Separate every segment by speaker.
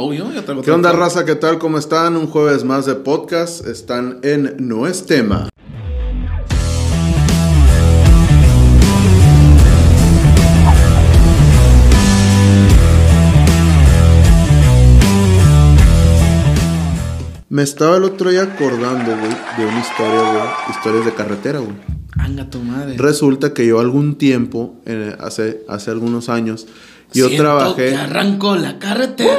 Speaker 1: flow, yo ya traigo
Speaker 2: ¿Qué onda, raza? ¿Qué tal? ¿Cómo están? Un jueves más de podcast. Están en No es tema. Me estaba el otro día acordando, güey, de una historia, güey. Historias de carretera, güey.
Speaker 1: Anga tu madre.
Speaker 2: Resulta que yo algún tiempo, eh, hace, hace algunos años, yo
Speaker 1: Siento
Speaker 2: trabajé...
Speaker 1: que arrancó la carretera.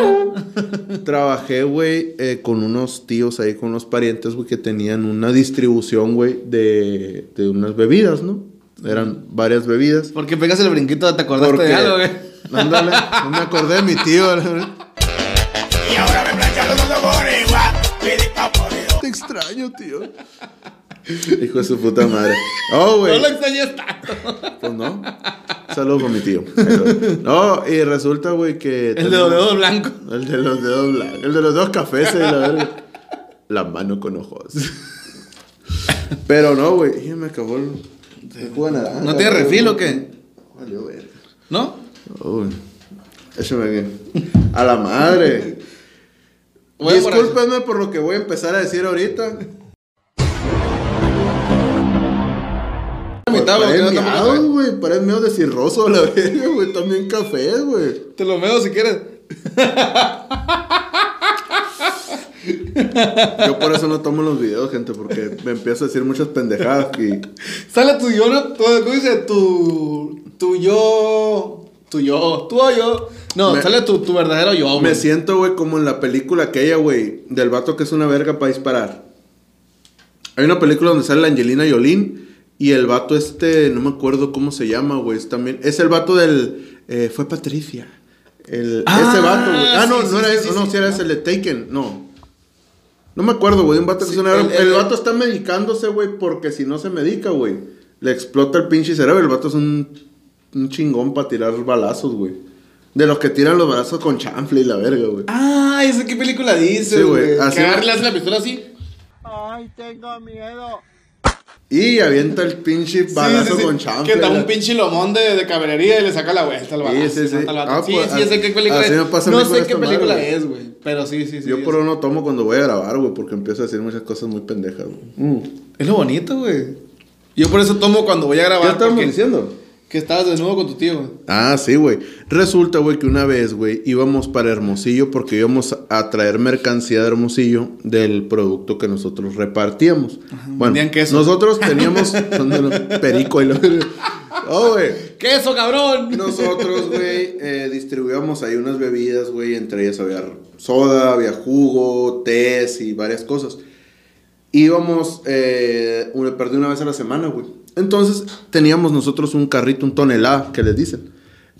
Speaker 2: Trabajé, güey, eh, con unos tíos ahí, con unos parientes, güey, que tenían una distribución, güey, de, de unas bebidas, ¿no? Eran varias bebidas.
Speaker 1: Porque pegas el brinquito, te acordaste
Speaker 2: Porque-
Speaker 1: de algo, güey.
Speaker 2: Ándale, no me acordé de mi tío.
Speaker 3: Y ahora me plancharon los podido.
Speaker 2: Te extraño, tío. Hijo de su puta madre. Oh, güey.
Speaker 1: No lo extrañas tanto.
Speaker 2: Pues no. Saludos con mi tío. No, y resulta, güey, que.
Speaker 1: El de los dedos blancos.
Speaker 2: El de los dedos blancos. El de los dedos cafés, eh, la verga. La mano con ojos. Pero no, güey. Me acabó el. jugo de naranja,
Speaker 1: ¿No tiene refil o qué?
Speaker 2: Valió, verga.
Speaker 1: ¿No?
Speaker 2: Uy. Échame bien. A la madre.
Speaker 1: Eso.
Speaker 2: Discúlpenme por lo que voy a empezar a decir ahorita.
Speaker 1: La mitad, güey,
Speaker 2: Parece
Speaker 1: que no te
Speaker 2: miado,
Speaker 1: pones,
Speaker 2: güey. Parece medio de cirroso la verga, güey. También café, güey.
Speaker 1: Te lo meo si quieres.
Speaker 2: Yo por eso no tomo los videos, gente, porque me empiezo a decir muchas pendejadas y...
Speaker 1: Sale tu yo, ¿no? Tu, ¿Cómo dice? Tu. Tu yo. Tu yo. Tu o yo. No,
Speaker 2: Me-
Speaker 1: sale tu, tu verdadero yo, güey.
Speaker 2: Me siento, güey, como en la película aquella, güey, del vato que es una verga para disparar. Hay una película donde sale la Angelina Jolie y el vato este, no me acuerdo cómo se llama, güey, es también... Es el vato del... eh, fue Patricia. El,
Speaker 1: Ah,
Speaker 2: ese vato, güey. Ah, no,
Speaker 1: sí,
Speaker 2: no
Speaker 1: sí,
Speaker 2: era
Speaker 1: sí,
Speaker 2: eso,
Speaker 1: sí,
Speaker 2: no,
Speaker 1: sí.
Speaker 2: si era ese, el de Taken, no. No me acuerdo, güey, un vato que
Speaker 1: Sí,
Speaker 2: es una...
Speaker 1: el-
Speaker 2: El,
Speaker 1: el-
Speaker 2: vato está medicándose, güey, porque si no se medica, güey, le explota el pinche cerebro. El vato es un, un chingón para tirar balazos, güey. De los que tiran los balazos con chanfle y la verga, güey.
Speaker 1: Ah, ¿esa qué película dice,
Speaker 2: Sí, güey,
Speaker 1: güey?
Speaker 2: así
Speaker 1: que le hace la pistola así.
Speaker 3: Ay, tengo miedo.
Speaker 2: Y avienta el pinche balazo
Speaker 1: Sí, sí,
Speaker 2: con chanfle.
Speaker 1: Que da un pinche lomón de, de caballería y le saca la vuelta al balazo.
Speaker 2: sí, sí. Ah,
Speaker 1: sí,
Speaker 2: pues,
Speaker 1: sí, sé qué película es. no
Speaker 2: con
Speaker 1: sé qué película
Speaker 2: madre,
Speaker 1: es, güey. Pero sí, sí, sí.
Speaker 2: Yo por uno tomo cuando voy a grabar, güey, porque empiezo a decir muchas cosas muy pendejas, güey.
Speaker 1: Es lo bonito, güey. Yo por eso tomo cuando voy a grabar.
Speaker 2: ¿Qué estábamos
Speaker 1: porque-
Speaker 2: diciendo?
Speaker 1: Que estabas desnudo con tu tío, güey.
Speaker 2: Ah, sí, güey. Resulta, güey, que una vez, güey, íbamos para Hermosillo porque íbamos a traer mercancía de Hermosillo del producto que nosotros repartíamos. Bueno,
Speaker 1: vendían queso.
Speaker 2: nosotros teníamos de perico y lo... Oh, güey.
Speaker 1: ¡Queso, cabrón!
Speaker 2: Nosotros, güey, eh, distribuíamos ahí unas bebidas, güey. Entre ellas había soda, había jugo, tés y varias cosas. Íbamos, eh, una, perdí una vez a la semana, güey. Entonces teníamos nosotros un carrito, un tonelada, que les dicen.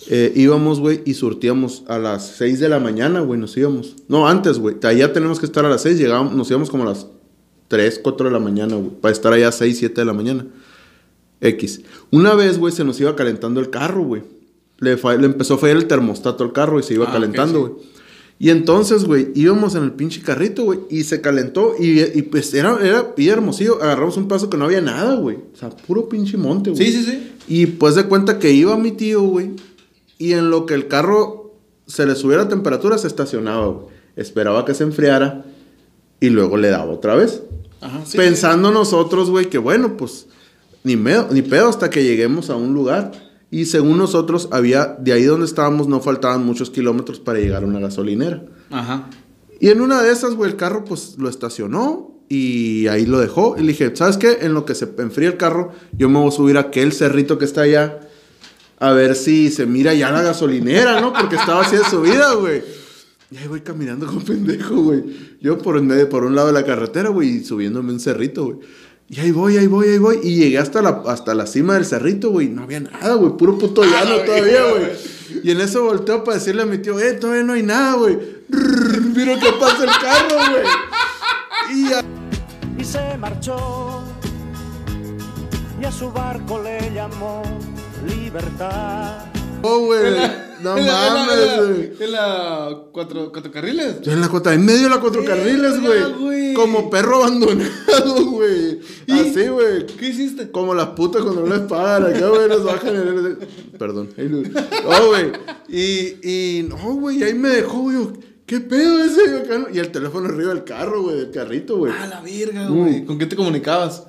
Speaker 2: Eh, íbamos, güey, y surtíamos a las 6 de la mañana, güey, nos íbamos. No, antes, güey. Allá tenemos que estar a las 6, llegábamos, nos íbamos como a las 3, 4 de la mañana, güey. Para estar allá a 6, 7 de la mañana. X. Una vez, güey, se nos iba calentando el carro, güey. Le, empezó a fallar el termostato al carro y se iba
Speaker 1: Ah,
Speaker 2: calentando, güey. Y entonces, güey, íbamos en el pinche carrito, güey, y se calentó y, y pues era, era bien hermosillo. Agarramos un paso que no había nada, güey. O sea, puro pinche monte, güey.
Speaker 1: Sí, sí, sí.
Speaker 2: Y pues de cuenta que iba mi tío, güey, y en lo que el carro se le subiera la temperatura, se estacionaba, güey. Esperaba que se enfriara y luego le daba otra vez.
Speaker 1: Ajá, sí.
Speaker 2: Pensando nosotros, güey, que bueno, pues ni, medo, ni pedo hasta que lleguemos a un lugar. Y según nosotros, había, de ahí donde estábamos, no faltaban muchos kilómetros para llegar a una gasolinera.
Speaker 1: Ajá.
Speaker 2: Y en una de esas, güey, el carro pues lo estacionó y ahí lo dejó. Y le dije, ¿sabes qué? En lo que se enfría el carro, yo me voy a subir a aquel cerrito que está allá a ver si se mira ya la gasolinera, ¿no? Porque estaba así de subida, güey. Y ahí voy caminando con pendejo, güey. Yo por, en medio, por un lado de la carretera, güey, y subiéndome un cerrito, güey. Y ahí voy, ahí voy, ahí voy. Y llegué hasta la, hasta la cima del cerrito, güey. No había nada, güey. Puro puto llano
Speaker 1: güey,
Speaker 2: todavía,
Speaker 1: güey.
Speaker 2: Y en eso volteo para decirle a mi tío, eh, todavía no hay nada, güey. Miro que pasa el carro, güey. Y ya.
Speaker 4: y se marchó y a su barco le llamó libertad.
Speaker 2: Oh, güey. No
Speaker 1: En la-
Speaker 2: mames, güey.
Speaker 1: En la cuatro, cuatro carriles.
Speaker 2: En la cuota, en medio de la cuatro carriles, güey. Como perro abandonado, güey. Así, güey.
Speaker 1: ¿Qué hiciste?
Speaker 2: Como las putas cuando no les pagan acá, güey, nos bajan en el... Perdón. No, güey. Y, y, no, güey, ahí me dejó, güey. ¿qué pedo ese? Y acá, ¿no? Y el teléfono arriba del carro, güey, del carrito, güey.
Speaker 1: A la verga,
Speaker 2: Mm.
Speaker 1: güey. ¿Con qué te comunicabas?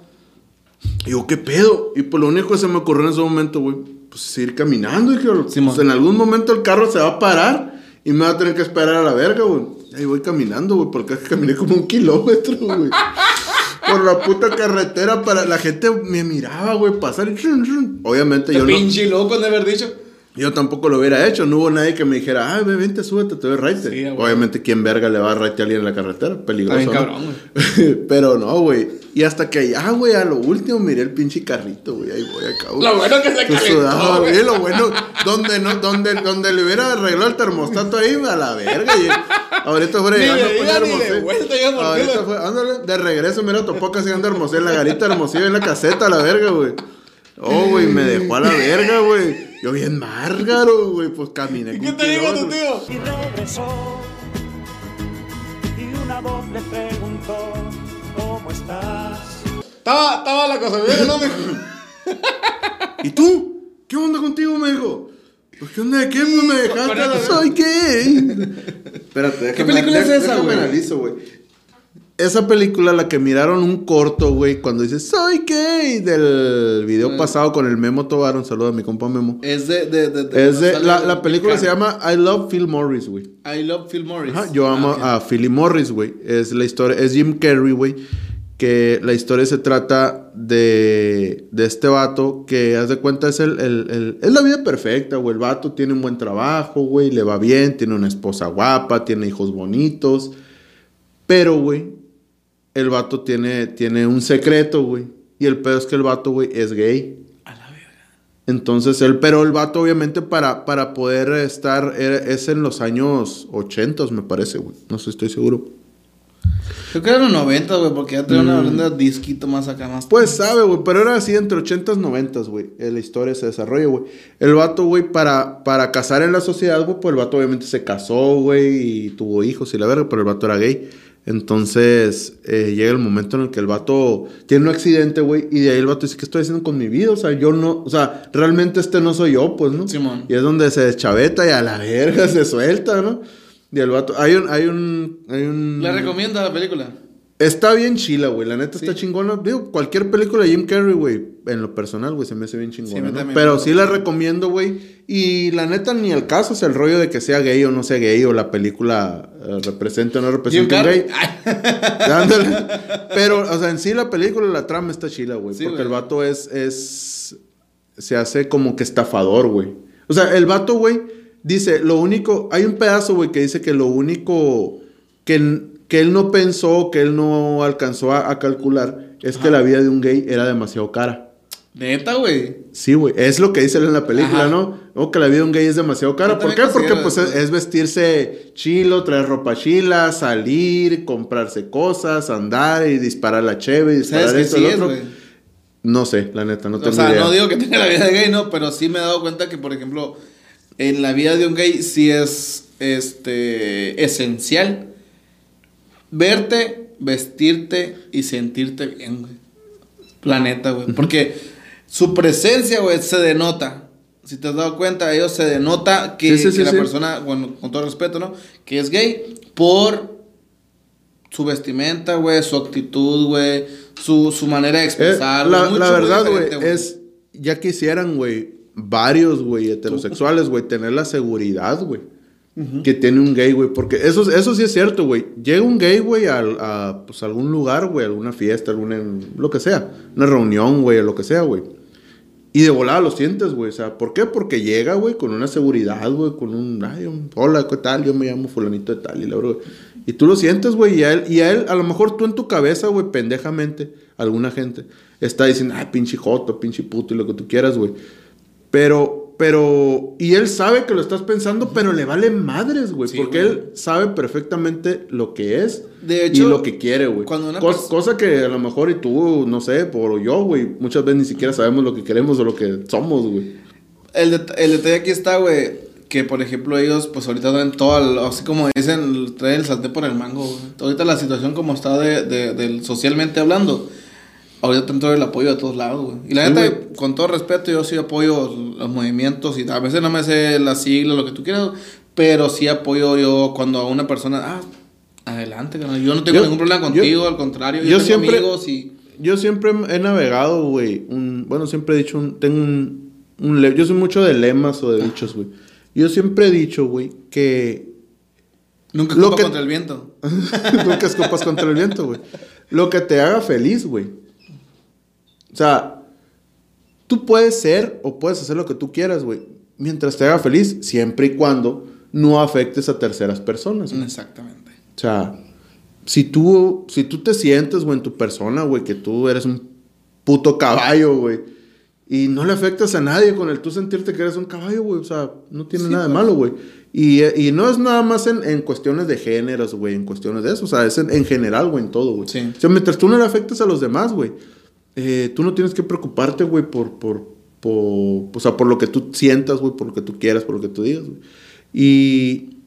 Speaker 2: Y yo, ¿qué pedo? Y pues lo único que se me ocurrió en ese momento, güey, pues es ir caminando. Y dije, pues, en algún momento el carro se va a parar y me va a tener que esperar a la verga, güey. Ahí voy caminando, güey, porque caminé como un kilómetro, güey. Por la puta carretera para... La gente me miraba, güey, pasar y... chun, chun. Obviamente
Speaker 1: Te
Speaker 2: yo no...
Speaker 1: pinche loco de haber dicho.
Speaker 2: Yo tampoco lo hubiera hecho, no hubo nadie que me dijera, ay, ve, vente, súbete, te doy raite.
Speaker 1: Sí, güey.
Speaker 2: Obviamente, ¿quién verga le va a raite a alguien en la carretera? Peligroso.
Speaker 1: Bien
Speaker 2: ¿no?
Speaker 1: cabrón,
Speaker 2: Pero no, güey. Y hasta que ya, güey, a lo último miré el pinche carrito, güey. Ahí voy acá, güey.
Speaker 1: Lo bueno que se
Speaker 2: Tú
Speaker 1: calentó,
Speaker 2: sudado,
Speaker 1: güey.
Speaker 2: güey. Lo bueno, donde, no, donde, donde le hubiera arreglado el termostato ahí, a la verga. Y ahorita fuera
Speaker 1: Ni
Speaker 2: llegando
Speaker 1: de
Speaker 2: pues,
Speaker 1: ida ni de vuelta, ya, ¿por qué
Speaker 2: Ahorita fue, ándale, de regreso, mira, topó casi anda hermosillo en la garita hermosillo en la caseta, a la verga, güey. Oh, güey, me dejó a la verga, güey. Yo bien márgaro, güey, pues caminé.
Speaker 1: ¿Y qué te digo tu tío?
Speaker 4: y regresó. Y una voz le preguntó, ¿cómo estás?
Speaker 1: Estaba, estaba la cosa ¿no? mijo?
Speaker 2: ¿Y tú? ¿Qué onda contigo, me dijo? Pues, ¿qué onda de qué? Pues me dejaste. Soy gay. Espérate, déjame.
Speaker 1: película es esa, güey?
Speaker 2: analizo, güey. Esa película, la que miraron un corto, güey, cuando dice soy gay, del video pasado con el Memo Tobar, un saludo a mi compa Memo.
Speaker 1: Es de. de, de, de-
Speaker 2: Es de, la, película se llama I Love Phil Morris, güey.
Speaker 1: I love Phil Morris.
Speaker 2: Ajá, yo amo
Speaker 1: Ah,
Speaker 2: a Philly Morris, güey. Es la historia, es Jim Carrey, güey. Que la historia se trata de, de este vato que, haz de cuenta, es, el, el- el- es la vida perfecta, güey. El vato tiene un buen trabajo, güey, le va bien, tiene una esposa guapa, tiene hijos bonitos. Pero, güey, el vato tiene, tiene un secreto, güey. Y el pedo es que el vato, güey, es gay.
Speaker 1: A la verga.
Speaker 2: Entonces él, pero el vato obviamente para, para poder estar, era- es en los años 80, me parece, güey. No sé, estoy seguro.
Speaker 1: Creo que eran los 90, güey, porque ya tenía una banda disquito más acá, más.
Speaker 2: Pues sabe, güey, pero era así entre 80s y 90, güey. eh, La historia se desarrolla, güey. El vato, güey, para, para casar en la sociedad, güey, pues el vato obviamente se casó, güey, y tuvo hijos y la verga, pero el vato era gay. Entonces eh, llega el momento en el que el vato tiene un accidente, güey, y de ahí el vato dice, ¿qué estoy haciendo con mi vida? O sea, yo no, o sea, realmente este no soy yo, pues, ¿no?
Speaker 1: Simón.
Speaker 2: Y es donde se deschaveta y a la verga se suelta, ¿no? Y el vato, hay un, hay un, hay un...
Speaker 1: ¿Le recomienda la película?
Speaker 2: Está bien chila, güey. La neta está chingona. Digo, cualquier película de Jim Carrey, güey, en lo personal, güey, se me hace bien chingona. Pero sí la recomiendo, güey. Y la neta, ni el caso es el rollo de que sea gay o no sea gay, o la película eh, represente o no represente un gay. Pero, o sea, en sí la película, la trama está chila, güey.
Speaker 1: Sí,
Speaker 2: porque el vato es, es. Se hace como que estafador, güey. O sea, el vato, güey, dice, lo único. Hay un pedazo, güey, que dice que lo único que, que él no pensó, que él no alcanzó a, a calcular, es que la vida de un gay era demasiado cara.
Speaker 1: Neta, güey.
Speaker 2: Sí, güey. Es lo que dice él en la película,
Speaker 1: Ajá.
Speaker 2: ¿no? O que la vida de un gay es demasiado cara. ¿Por qué? Porque pues es, vestirse chilo, traer ropa chila, salir, comprarse cosas, andar y disparar la cheve y disparar
Speaker 1: ¿Sabes
Speaker 2: esto
Speaker 1: sí
Speaker 2: y
Speaker 1: es,
Speaker 2: otro. No sé, la neta, no tengo
Speaker 1: o sea, no digo que tenga la vida de gay, no, pero sí me he dado cuenta que, por ejemplo, en la vida de un gay sí es este esencial verte, vestirte y sentirte bien, güey. Planeta, güey. Porque su presencia, güey, se denota. Si te has dado cuenta, ellos se denota que,
Speaker 2: Sí, sí,
Speaker 1: que
Speaker 2: sí,
Speaker 1: la persona, bueno, con todo respeto, ¿no? Que es gay por su vestimenta, güey, su actitud, güey, su, su manera de
Speaker 2: Eh,
Speaker 1: expresar.
Speaker 2: la,
Speaker 1: mucho,
Speaker 2: la
Speaker 1: muy
Speaker 2: verdad, güey, es. Ya quisieran, güey, varios, güey, heterosexuales, güey, tener la seguridad, güey. Que tiene un gay, güey. Porque eso, eso sí es cierto, güey. Llega un gay, güey, al- a, pues, algún lugar, güey, alguna fiesta, alguna. lo que sea. Una reunión, güey, lo que sea, güey. Y de volada lo sientes, güey. O sea, ¿por qué? Porque llega, güey, con una seguridad, güey, con un, ay, hola, ¿qué tal? Yo me llamo fulanito de tal y la verdad. Y tú lo sientes, güey, y a él, y a él, a lo mejor tú en tu cabeza, güey, pendejamente, alguna gente está diciendo, ay, pinche joto, pinche puto y lo que tú quieras, güey. Pero, pero, y él sabe que lo estás pensando, pero le vale madres, güey,
Speaker 1: Sí,
Speaker 2: porque
Speaker 1: güey.
Speaker 2: él sabe perfectamente lo que es
Speaker 1: De hecho,
Speaker 2: y lo que quiere, güey.
Speaker 1: cuando una
Speaker 2: Cos-
Speaker 1: pers-
Speaker 2: cosa que a lo mejor y tú, no sé, por yo, güey, muchas veces ni siquiera sabemos lo que queremos o lo que somos, güey.
Speaker 1: El, det- el detalle aquí está, güey, que por ejemplo ellos, pues ahorita traen todo, el- así como dicen, traen el sartén por el mango, güey. Ahorita la situación como está de, de- del socialmente hablando, ahorita te entra el apoyo de todos lados, güey. Y la
Speaker 2: Sí,
Speaker 1: neta, con todo respeto, yo sí apoyo los movimientos y a veces no me sé las siglas, lo que tú quieras, Pero sí apoyo yo cuando a una persona, ah, adelante, carnal, yo no tengo
Speaker 2: Yo-
Speaker 1: ningún problema
Speaker 2: yo-
Speaker 1: contigo, al contrario, yo,
Speaker 2: yo
Speaker 1: tengo
Speaker 2: siempre-
Speaker 1: amigos y...
Speaker 2: Yo siempre he navegado, güey. Bueno, siempre he dicho, un, tengo un, Yo soy mucho de lemas o de dichos, güey. Yo siempre he dicho, güey, que
Speaker 1: Nunca culpa
Speaker 2: que-
Speaker 1: contra el viento.
Speaker 2: Nunca escopas contra el viento, güey. Lo que te haga feliz, güey. O sea, tú puedes ser o puedes hacer lo que tú quieras, güey. Mientras te haga feliz, siempre y cuando no afectes a terceras personas. güey.
Speaker 1: Exactamente.
Speaker 2: O sea, si tú, si tú te sientes, güey, en tu persona, güey, que tú eres un puto caballo, güey. Y no le afectas a nadie con el tú sentirte que eres un caballo, güey. O sea, no tiene nada de malo, güey. Y, y no es nada más en, en cuestiones de géneros, güey, en cuestiones de eso. O sea, es en, en general, güey, en todo, güey.
Speaker 1: Sí.
Speaker 2: O sea, mientras tú no le afectes a los demás, güey, eh, tú no tienes que preocuparte, güey, por, por, por, o sea, por lo que tú sientas, güey, por lo que tú quieras, por lo que tú digas, güey. Y,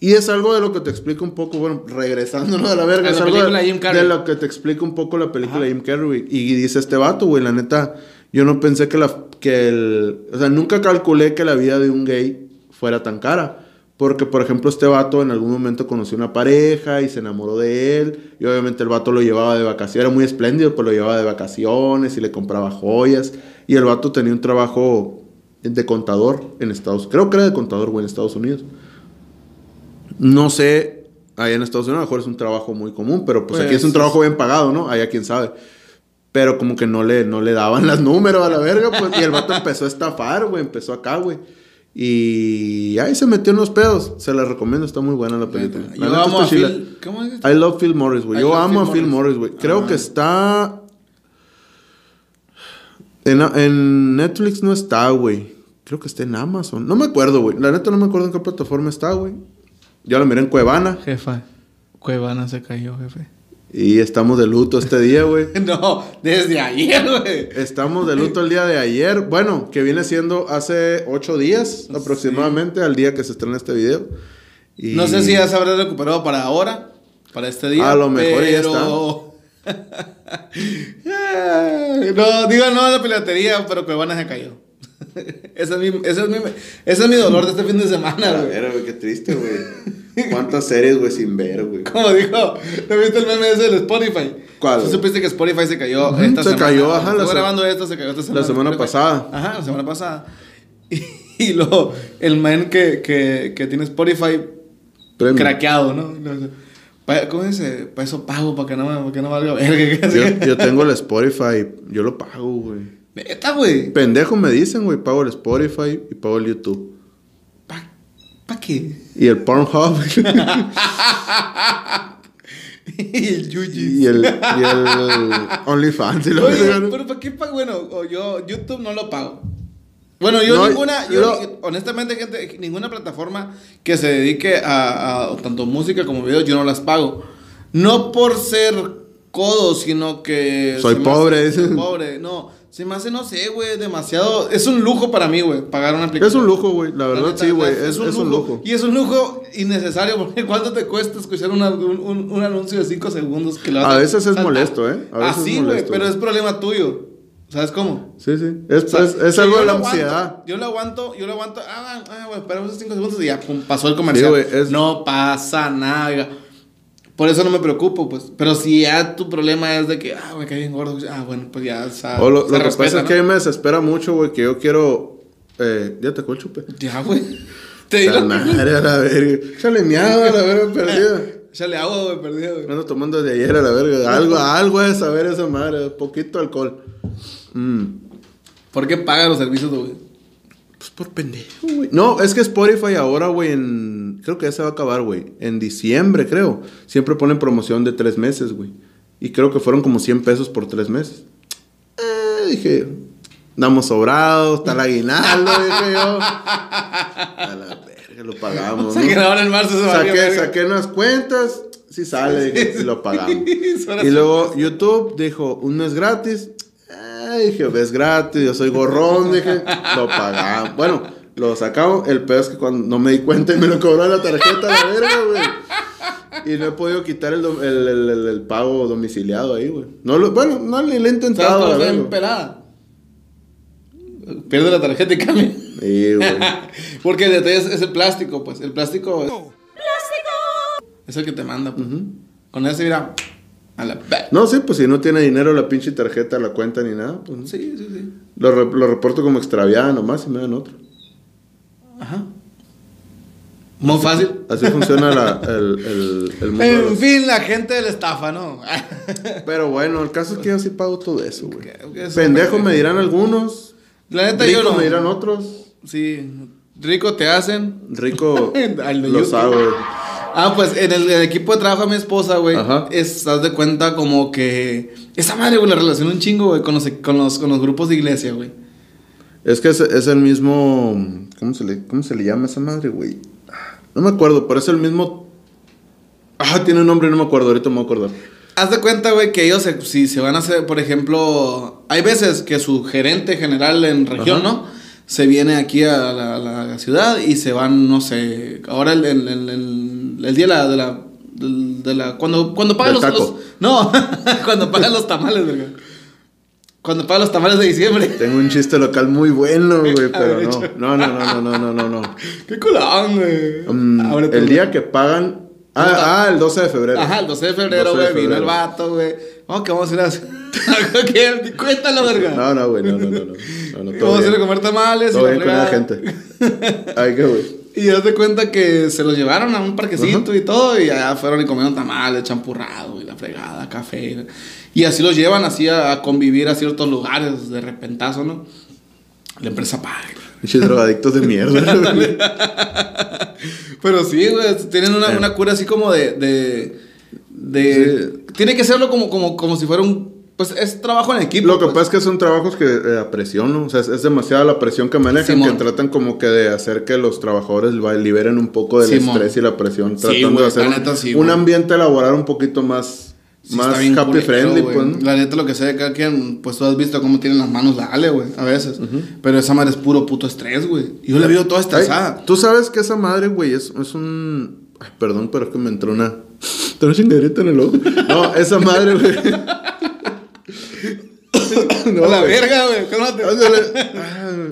Speaker 2: y es algo de lo que te explica un poco, bueno, regresándonos a la verga,
Speaker 1: A
Speaker 2: es
Speaker 1: la
Speaker 2: algo de,
Speaker 1: Jim
Speaker 2: de lo que te explica un poco la película de Jim Carrey, güey. Y dice este vato, güey, la neta, yo no pensé que la, que el, o sea, nunca calculé que la vida de un gay fuera tan cara. Porque, por ejemplo, este vato en algún momento conoció una pareja y se enamoró de él. Y obviamente el vato lo llevaba de vacaciones. Era muy espléndido, pero lo llevaba de vacaciones y le compraba joyas. Y el vato tenía un trabajo de contador en Estados Creo que era de contador, güey, en Estados Unidos. No sé, allá en Estados Unidos a lo mejor es un trabajo muy común, pero pues, aquí
Speaker 1: Pues,
Speaker 2: es un trabajo bien pagado, ¿no? Allá quién sabe. Pero como que no le, no le daban los números a la verga, pues. Y el vato empezó a estafar, güey. Empezó acá, güey. Y ahí se metió en unos pedos. Se la recomiendo, está muy buena la película. La
Speaker 1: Yo
Speaker 2: neta
Speaker 1: amo a
Speaker 2: está chila.
Speaker 1: Phil... ¿Cómo es?
Speaker 2: I love Phil Morris, güey. Yo amo
Speaker 1: Phil
Speaker 2: a Phil
Speaker 1: Morris.
Speaker 2: Güey. Creo
Speaker 1: Ah.
Speaker 2: que está. En, en Netflix no está, güey. Creo que está en Amazon. No me acuerdo, güey. La neta no me acuerdo en qué plataforma está, güey. Yo la miré en Cuevana.
Speaker 1: Jefa, Cuevana se cayó, jefe.
Speaker 2: Y estamos de luto este día, güey.
Speaker 1: No, desde ayer, güey.
Speaker 2: Estamos de luto el día de ayer. Bueno, que viene siendo hace ocho días aproximadamente al día que se estrena este video. Y-
Speaker 1: No sé si ya se habrá recuperado para ahora, para este día.
Speaker 2: A lo mejor ya
Speaker 1: pero... no, digo no a la piratería, pero Cuevana se cayó. ese, es mi, ese, es mi, ese es mi dolor de este fin de semana, güey,
Speaker 2: qué triste, güey. ¿Cuántas series, güey, sin ver, güey?
Speaker 1: Como dijo, ¿no viste el meme ese del Spotify?
Speaker 2: ¿Cuál,
Speaker 1: ¿Tú supiste que Spotify se cayó
Speaker 2: Ujú,
Speaker 1: esta
Speaker 2: se
Speaker 1: semana?
Speaker 2: cayó, ajá, la se-
Speaker 1: grabando esto, se cayó esta semana.
Speaker 2: semana
Speaker 1: Spotify.
Speaker 2: pasada.
Speaker 1: Ajá, la semana pasada. Y, y luego, el man que, que, que tiene Spotify
Speaker 2: Premium.
Speaker 1: craqueado, ¿no? ¿Cómo dice? Para eso pago, para que no, para que no valga verga.
Speaker 2: Yo, yo tengo el Spotify, yo lo pago, güey.
Speaker 1: Neta, güey.
Speaker 2: Pendejo me dicen, güey, pago el Spotify y pago el YouTube.
Speaker 1: ¿Para pa qué?
Speaker 2: Y el Pornhub.
Speaker 1: y el Yuji.
Speaker 2: y el, y el OnlyFans.
Speaker 1: pero ¿para qué pago? Bueno, yo YouTube no lo pago. Bueno, yo
Speaker 2: No,
Speaker 1: ninguna, yo,
Speaker 2: lo-
Speaker 1: honestamente, gente, ninguna plataforma que se dedique a, a tanto música como videos, yo no las pago. No por ser codo, sino que...
Speaker 2: Soy pobre,
Speaker 1: hace-
Speaker 2: dices.
Speaker 1: soy pobre, no. Se me hace, no sé, güey, demasiado... Es un lujo para mí, güey, pagar una aplicación.
Speaker 2: Es un lujo, güey. La verdad,
Speaker 1: neta,
Speaker 2: sí, güey.
Speaker 1: Es,
Speaker 2: Es, es un lujo.
Speaker 1: Y es un lujo innecesario, porque ¿cuánto te cuesta escuchar una- un, un- un anuncio de 5 segundos que lo
Speaker 2: A veces es molesto, ¿eh? A veces es
Speaker 1: Así, güey,
Speaker 2: molesto,
Speaker 1: pero
Speaker 2: güey.
Speaker 1: es problema tuyo. ¿Sabes cómo?
Speaker 2: Sí, sí. Es,
Speaker 1: O sea,
Speaker 2: es, algo de la ansiedad.
Speaker 1: Yo lo aguanto, yo lo aguanto. Ah, ah, güey, esperamos esos 5 segundos y ya, pum, pasó el comercial.
Speaker 2: Sí, güey, es-
Speaker 1: No pasa nada. Por eso no me preocupo, pues. Pero si ya tu problema es de que, ah, me caí bien gordo, ah, bueno, pues ya, o sea,
Speaker 2: O lo,
Speaker 1: se
Speaker 2: lo que pasa es
Speaker 1: ¿no?
Speaker 2: que a mí me desespera mucho, güey, que yo quiero. Eh, ya te el chupe.
Speaker 1: Ya, güey. Te digo.
Speaker 2: Madre a la verga. Échale miado a la verga perdida.
Speaker 1: Échale agua, güey, perdido, güey.
Speaker 2: Me ando tomando desde ayer a la verga. Algo, algo de saber esa madre. Poquito alcohol. Mm.
Speaker 1: ¿Por qué paga los servicios, güey?
Speaker 2: Pues por pendejo, güey. No, es que Spotify ahora, güey, en... Creo que ya se va a acabar, güey. En diciembre, creo. Siempre ponen promoción de tres meses, güey. Y creo que fueron como 100 pesos por tres meses. Eh, dije... Damos sobrados, está el aguinaldo, dije yo. A la verga, lo pagamos,
Speaker 1: O sea, que
Speaker 2: ¿no?
Speaker 1: ahora en marzo se va a
Speaker 2: Saqué, saqué unas cuentas, sí sale, dije, y lo pagamos. Y luego YouTube dijo, un mes gratis. Dije, ves gratis, yo soy gorrón, dije, lo pagamos. Bueno, lo sacamos. El peor es que cuando no me di cuenta y me lo cobró la tarjeta, la verga, güey. Y no he podido quitar el, el, el- el- el pago domiciliado ahí, güey. No lo, bueno, no le, le he
Speaker 1: ¿Sabes
Speaker 2: intentado,
Speaker 1: cómo
Speaker 2: verga.
Speaker 1: en pelada? Pierde la tarjeta y cambia.
Speaker 2: Sí, güey.
Speaker 1: Porque el detalle es, es el plástico, pues. El plástico. es- Es el que te manda, pues. Con ese, mira. A la. ba-
Speaker 2: No, sí, pues si no tiene dinero la pinche tarjeta, la cuenta ni nada, pues no.
Speaker 1: Sí, sí, sí.
Speaker 2: Lo, re- lo reporto como extraviada nomás y me dan otro.
Speaker 1: Ajá. Muy fácil.
Speaker 2: Así funciona la- el, el, el mundo.
Speaker 1: En fin, la gente de la estafa, ¿no?
Speaker 2: Pero bueno, el caso es que yo sí pago todo eso, güey. Pendejo me dirán algunos.
Speaker 1: La neta, yo
Speaker 2: Rico
Speaker 1: no.
Speaker 2: me dirán otros.
Speaker 1: Sí. Rico te hacen.
Speaker 2: Rico los
Speaker 1: YouTube.
Speaker 2: hago.
Speaker 1: Ah, pues en el, equipo de trabajo de mi esposa, güey,
Speaker 2: Ajá.
Speaker 1: estás de cuenta como que esa madre, güey, la relaciona un chingo, güey, con los, con, los, con los grupos de iglesia, güey.
Speaker 2: Es que es, es el mismo. ¿cómo se, le, ¿Cómo se le llama esa madre, güey? No me acuerdo, pero es el mismo. Ah, tiene un nombre, no me acuerdo, ahorita me voy a acordar.
Speaker 1: Haz de cuenta, güey, que ellos, se- si se van a hacer, por ejemplo, hay veces que su gerente general en región,
Speaker 2: Ajá.
Speaker 1: ¿no? Se viene aquí a la, la ciudad y se van, no sé, ahora el, el, el, el- día de la, de la, del- de la- cuando, cuando pagan los, no, cuando pagan los tamales, verga. Cuando pagan los tamales de diciembre.
Speaker 2: Tengo un chiste local muy bueno, güey, pero no. No, no, no, no, no, no, no.
Speaker 1: Qué culón, güey.
Speaker 2: Mm, el día que pagan. Ah, ah, el 12 de febrero.
Speaker 1: Ajá, el 12 de febrero,
Speaker 2: 12 de
Speaker 1: güey, vino el vato, güey. Vamos, que vamos a ir a... Cuéntalo, verga.
Speaker 2: No, no, güey, no, no, no. no. no, no todo
Speaker 1: Vamos a ir a comer tamales
Speaker 2: Todo
Speaker 1: y
Speaker 2: bien con la gente. Ay, qué güey.
Speaker 1: Y haz de cuenta que se los llevaron a un parquecito y todo, y allá fueron y comieron tamales, champurrado y la fregada, café. Y así los llevan así a, a convivir a ciertos lugares de repentazo, ¿no? La empresa paga.
Speaker 2: Drogadictos de mierda.
Speaker 1: Pero sí, güey, tienen una,
Speaker 2: Eh.
Speaker 1: una cura así como de... de, de- Tiene que serlo como, como, como si fuera un... Pues es trabajo en equipo.
Speaker 2: Lo que
Speaker 1: pues.
Speaker 2: pasa es que son trabajos que eh, a presión, ¿no? O sea, es, es demasiada la presión que manejan
Speaker 1: Simón.
Speaker 2: que tratan como que de hacer que los trabajadores liberen un poco del
Speaker 1: Simón.
Speaker 2: estrés y la presión,
Speaker 1: Sí,
Speaker 2: tratando de hacer un,
Speaker 1: neta sí,
Speaker 2: un
Speaker 1: güey.
Speaker 2: ambiente laboral un poquito más,
Speaker 1: Sí,
Speaker 2: más happy
Speaker 1: culero,
Speaker 2: friendly, pues. ¿no?
Speaker 1: La neta, lo que sé de cada quien, pues tú has visto cómo tienen las manos la Ale, güey, a veces. Pero esa madre es puro puto estrés, güey. Yo la veo toda estresada.
Speaker 2: Tú sabes que esa madre, güey, es, es un... Ay, perdón, pero es que me entró una... Entró una chingaderita en el ojo. No, esa madre, güey.
Speaker 1: No, la
Speaker 2: güey.
Speaker 1: verga, güey. Cálmate.
Speaker 2: Ah,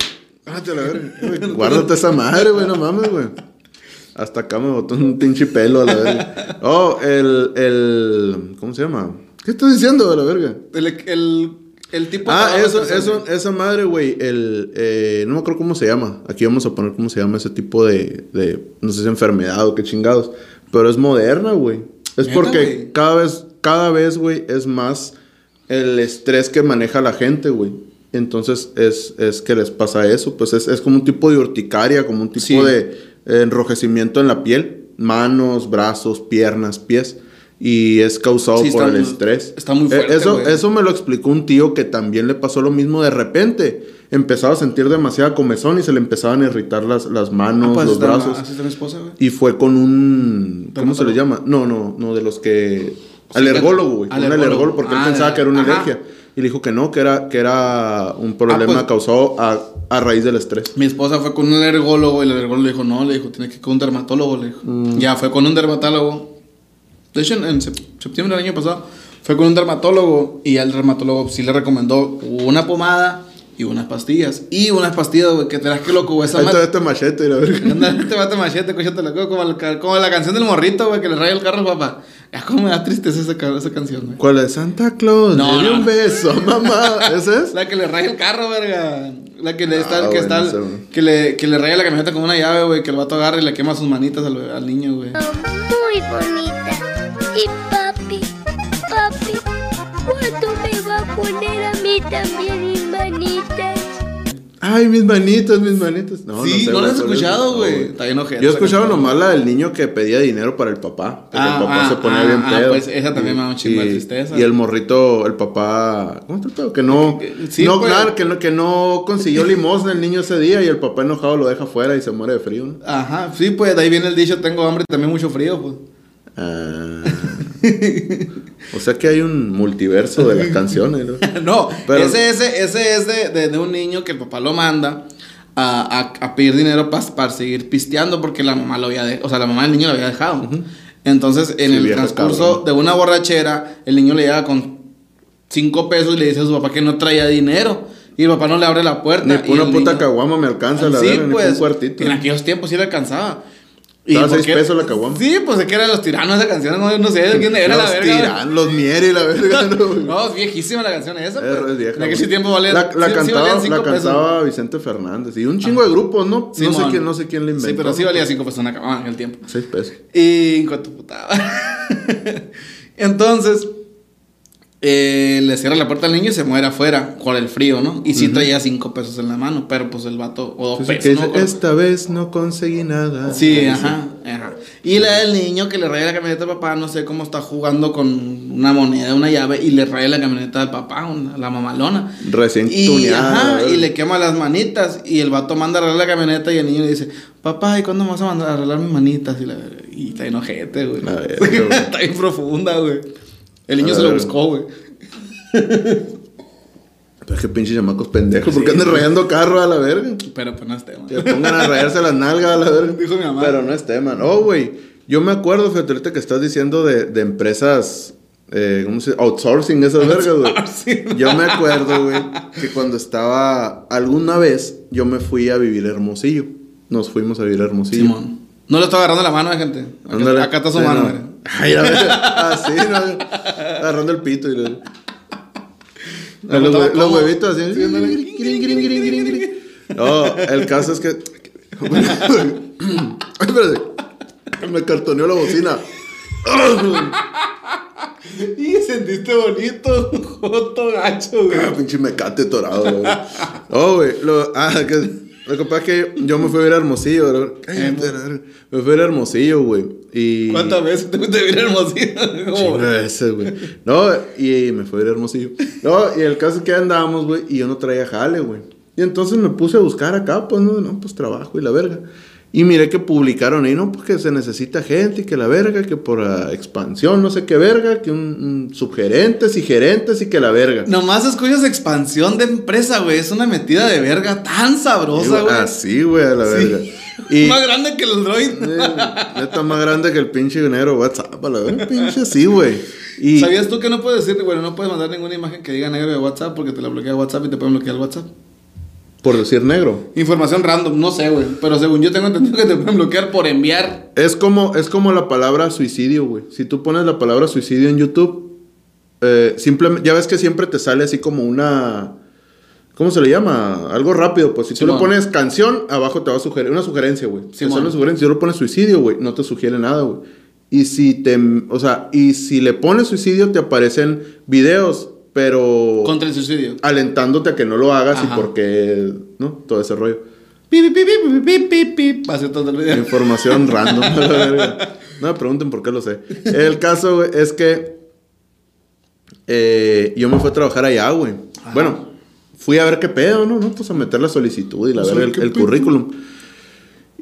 Speaker 2: Ándate a la verga. Guárdate esa madre, güey, no mames, güey. Hasta acá me botó un pinche pelo a la verga. Oh, el, el. ¿Cómo se llama? ¿Qué estás diciendo a la verga?
Speaker 1: El, el, el tipo
Speaker 2: Ah, eso, eso, esa madre, güey. El. eh, no me acuerdo cómo se llama. Aquí vamos a poner cómo se llama ese tipo de. de no sé si enfermedad o qué chingados. Pero es moderna, güey. Es
Speaker 1: ¿Neta,
Speaker 2: porque cada vez, cada vez, güey, es más el estrés que maneja la gente, güey. Entonces es, es que les pasa eso. Pues es, es como un tipo de urticaria, como un tipo
Speaker 1: Sí.
Speaker 2: de enrojecimiento en la piel. Manos, brazos, piernas, pies. Y es causado
Speaker 1: Sí,
Speaker 2: por el
Speaker 1: muy-
Speaker 2: estrés.
Speaker 1: está muy
Speaker 2: Eh,
Speaker 1: fuerte,
Speaker 2: eso,
Speaker 1: güey.
Speaker 2: eso me lo explicó un tío que también le pasó lo mismo de repente. Empezaba a sentir demasiada comezón y se le empezaban a irritar las, las manos,
Speaker 1: Ah, pues,
Speaker 2: los brazos.
Speaker 1: Mi esposa, güey.
Speaker 2: Y fue con un. ¿Cómo se le llama? No, no, no, de los que. Alergólogo, güey. Un
Speaker 1: alergólogo.
Speaker 2: porque
Speaker 1: Ah,
Speaker 2: él pensaba que era una
Speaker 1: ajá.
Speaker 2: alergia. Y le dijo que no, que era, que era un problema
Speaker 1: pues-
Speaker 2: causado a, a raíz del estrés.
Speaker 1: Mi esposa fue con un alergólogo y el alergólogo le dijo, no, le dijo, tiene que ir con un dermatólogo, le dijo.
Speaker 2: Mm.
Speaker 1: Ya fue con un dermatólogo. De hecho, en, en sep- septiembre del año pasado, fue con un dermatólogo y el dermatólogo sí le recomendó una pomada y unas pastillas. Y unas pastillas, güey, que te que loco, güey. Esa
Speaker 2: este machete, la verga.
Speaker 1: Anda, te mate machete, cóchate la como, el como la canción del morrito, güey, que le raya el carro al papá. Es como me da tristeza esa, esa canción, güey.
Speaker 2: ¿Cuál es? Santa Claus,
Speaker 1: No,
Speaker 2: le dio
Speaker 1: no.
Speaker 2: un beso, mamá. ¿Ese es?
Speaker 1: La que le raya el carro, verga. La que le
Speaker 2: Ah,
Speaker 1: está, que,
Speaker 2: bueno,
Speaker 1: está
Speaker 2: ese, güey.
Speaker 1: que le, que le raya la camioneta con una llave, güey, que el vato agarra y le quema sus manitas al, al niño, güey.
Speaker 5: muy bonita. Y papi, papi, ¿cuándo me va a poner a mí también mis manitas?
Speaker 2: Ay, mis manitas, mis manitas. No,
Speaker 1: sí,
Speaker 2: sé,
Speaker 1: no, lo
Speaker 2: güey,
Speaker 1: has escuchado,
Speaker 2: No,
Speaker 1: güey. Está bien ojete
Speaker 2: Yo escuchaba nomás la del niño que pedía dinero para el papá. Porque
Speaker 1: Ah,
Speaker 2: el papá
Speaker 1: ah,
Speaker 2: se ponía
Speaker 1: ah,
Speaker 2: bien pedo.
Speaker 1: pues esa también me da un chingo de
Speaker 2: Y-
Speaker 1: tristeza.
Speaker 2: Y el morrito, el papá. ¿Cómo el pedo? Que no.
Speaker 1: Sí,
Speaker 2: no,
Speaker 1: pues.
Speaker 2: claro, que no, que no consiguió limosna el niño ese día y el papá enojado lo deja fuera y se muere de frío. ¿no?
Speaker 1: Ajá, sí, pues de ahí viene el dicho, tengo hambre y también mucho frío, pues.
Speaker 2: Ah. o sea que hay un multiverso de las canciones, ¿no?
Speaker 1: no,
Speaker 2: Pero-
Speaker 1: ese, ese, ese es de, de, de un niño que el papá lo manda a, a, a pedir dinero para seguir pisteando porque la mamá lo había de- o sea, la mamá del niño lo había dejado. Entonces, en
Speaker 2: Sí,
Speaker 1: el transcurso de una borrachera, el niño le llega con cinco pesos y le dice a su papá que no traía dinero. Y el papá no le abre la puerta.
Speaker 2: Ni
Speaker 1: y
Speaker 2: una puta
Speaker 1: niño-
Speaker 2: caguama me alcanza, la
Speaker 1: sí,
Speaker 2: por
Speaker 1: pues. En aquellos tiempos sí le alcanzaba.
Speaker 2: Estaba seis pesos la caguama.
Speaker 1: Sí, pues es que eran los tiranos esa canción, no, no sé de quién era la
Speaker 2: los
Speaker 1: verga.
Speaker 2: tiran, los miere, la verga. No,
Speaker 1: es viejísima la canción esa.
Speaker 2: Es-
Speaker 1: pues.
Speaker 2: es vieja,
Speaker 1: En aquel tiempo valía.
Speaker 2: La, la
Speaker 1: sí- sí
Speaker 2: cantaba,
Speaker 1: cinco
Speaker 2: la cantaba Vicente Fernández. Y un chingo de grupos, ¿no? no sé quién, no sé quién le inventó.
Speaker 1: Sí, pero sí valía 5 pesos una caguama en aquel tiempo.
Speaker 2: Seis pesos.
Speaker 1: Y en cuanto putaba. Entonces, eh, le cierra la puerta al niño y se muere afuera por el frío, ¿no? Y sí traía 5 pesos en la mano, pero pues el vato, o 2
Speaker 2: Entonces,
Speaker 1: pesos. ¿no?
Speaker 2: dice, esta vez no conseguí nada.
Speaker 1: Sí, ajá, ajá. Y la del niño que le raya la camioneta al papá, no sé cómo está jugando con una moneda, una llave, y le raya la camioneta al papá, una- la mamalona.
Speaker 2: Recién
Speaker 1: Y,
Speaker 2: tuneada,
Speaker 1: ajá, y le quema las manitas. Y el vato manda a arreglar la camioneta y el niño le dice, papá, ¿y cuándo me vas a mandar a arreglar mis manitas? Y, la, y está enojete, güey. está bien profunda, güey. El niño se lo
Speaker 2: ver.
Speaker 1: buscó, güey.
Speaker 2: Pero es que pinches chamacos pendejos. ¿Por qué andan rayando carro a la verga?
Speaker 1: Pero pues no es tema.
Speaker 2: Que pongan a rayarse las nalgas a la verga.
Speaker 1: Dijo mi mamá.
Speaker 2: Pero no es tema. No, güey. Yo me acuerdo, fíjate, ahorita que estás diciendo de, de empresas. Eh, ¿Cómo se dice? Outsourcing esas vergas, güey. Yo me acuerdo, güey, que cuando estaba. Alguna vez yo me fui a vivir a Hermosillo. Nos fuimos a vivir a Hermosillo.
Speaker 1: Simón. No le estoy agarrando la mano a gente. Acá, está su
Speaker 2: Sí,
Speaker 1: mano,
Speaker 2: no. Ay, a ver. Así, ¿no? Agarrando el pito y le...
Speaker 1: No,
Speaker 2: los, hue- los huevitos así. No, el caso es que. Ay, espérate. Me cartoneó la bocina.
Speaker 1: Y sentiste bonito, joto gacho, güey.
Speaker 2: Ah, pinche mecate torado, güey. No, güey. Lo, ah, que, lo que pasa es que yo me fui a ver a Hermosillo. Me fui a ver a Hermosillo, güey. Y.
Speaker 1: ¿Cuántas veces te fuiste a hermosito? Como-
Speaker 2: Chingo de veces, güey. No, y me fue a ir hermosillo. No, y el caso es que andábamos, güey, y yo no traía jale, güey. Y entonces me puse a buscar acá, pues, no, no, pues trabajo y la verga. Y miré que publicaron ahí, no, pues que se necesita gente y que la verga, que por ah, expansión, no sé qué verga, que un, un subgerentes y gerentes y que la verga.
Speaker 1: Nomás escuchas expansión de empresa, güey. Es una metida de verga tan sabrosa,
Speaker 2: güey. Así, güey, a la
Speaker 1: Sí.
Speaker 2: verga. Y,
Speaker 1: Más grande que el Android.
Speaker 2: eh, neta más grande que el pinche negro WhatsApp, a la verga. Pinche así, güey. Y,
Speaker 1: ¿Sabías tú que no puedes decir, bueno, no puedes mandar ninguna imagen que diga negro de WhatsApp porque te la bloquea WhatsApp y te pueden bloquear WhatsApp?
Speaker 2: Por decir negro.
Speaker 1: Información random, no sé, güey. Pero según yo tengo entendido que te pueden bloquear por enviar.
Speaker 2: Es como, es como la palabra suicidio, güey. Si tú pones la palabra suicidio en YouTube, eh, simplemente, ya ves que siempre te sale así como una. ¿Cómo se le llama? Algo rápido, pues. Si tú le pones canción, abajo te va a sugerir una sugerencia, güey. Sale una sugerencia. Si tú le pones suicidio, güey, no te sugiere nada, güey. Y si te. O sea, y si le pones suicidio, te aparecen videos, pero.
Speaker 1: Contra el suicidio.
Speaker 2: alentándote a que no lo hagas
Speaker 1: Ajá.
Speaker 2: y porque. ¿No? Todo ese rollo.
Speaker 1: Pi, pi, pi, pi, pi, pi, pi, pi. Así todo el video.
Speaker 2: Información random. No me pregunten por qué lo sé. El caso, güey, es que eh, yo me fui a trabajar allá, güey. Bueno, fui a ver qué pedo, ¿no? No, pues a meter la solicitud y la ver el,
Speaker 1: ¿qué
Speaker 2: currículum.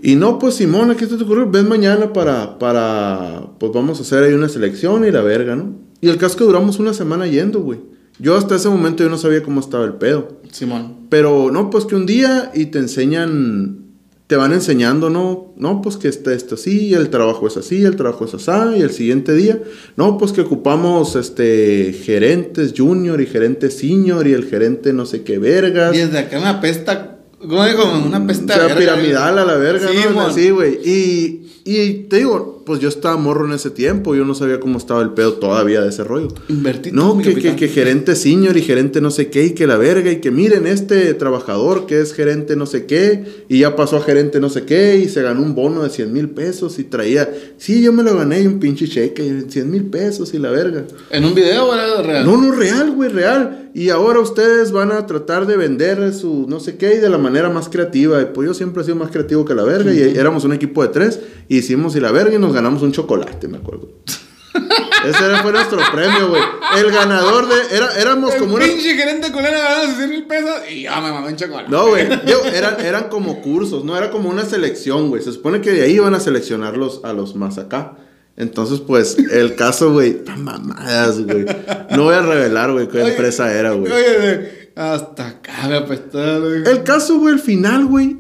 Speaker 2: Y no, pues Simón, aquí está tu currículum. Ven mañana para, para, pues vamos a hacer ahí una selección y la verga, ¿no? Y el caso es que duramos una semana yendo, güey. Yo hasta ese momento yo no sabía cómo estaba el pedo.
Speaker 1: Simón.
Speaker 2: Pero no, pues que un día y te enseñan, te van enseñando, ¿no? No, pues que está esto así, el trabajo es así, el trabajo es así, y el siguiente día, no, pues que ocupamos este gerentes junior y gerente senior y el gerente no sé qué vergas.
Speaker 1: Y desde acá una pesta. ¿Cómo digo? Una pesta.
Speaker 2: O sea,
Speaker 1: verga,
Speaker 2: piramidal a la verga,
Speaker 1: Sí,
Speaker 2: ¿no? Así, güey. Y, y te digo, pues yo estaba morro en ese tiempo, yo no sabía cómo estaba el pedo todavía de ese rollo.
Speaker 1: Invertí
Speaker 2: No, que, que, que gerente senior y gerente no sé qué, y que la verga, y que miren este trabajador que es gerente no sé qué, y ya pasó a gerente no sé qué, y se ganó un bono de 100 mil pesos, y traía, sí, yo me lo gané, y un pinche cheque, 100 mil pesos, y la verga.
Speaker 1: ¿En un video o era real?
Speaker 2: No, no, real, güey, real. Y ahora ustedes van a tratar de vender su no sé qué y de la manera más creativa. Y pues yo siempre he sido más creativo que la verga. Y éramos un equipo de tres. Y hicimos y la verga y nos ganamos un chocolate, me acuerdo. Ese fue nuestro premio, güey. El ganador de. Era, éramos
Speaker 1: El
Speaker 2: como una.
Speaker 1: pinche gerente culero ganando 100 mil pesos y ya me mamé un chocolate.
Speaker 2: No, güey. Eran, eran como cursos, no era como una selección, güey. Se supone que de ahí iban a seleccionar los, a los más acá. Entonces, pues, el caso, güey, mamadas, güey. No voy a revelar, güey, qué
Speaker 1: Oye,
Speaker 2: empresa era, güey.
Speaker 1: Oye, hasta acá me apestaba, güey.
Speaker 2: El caso, güey, el final, güey.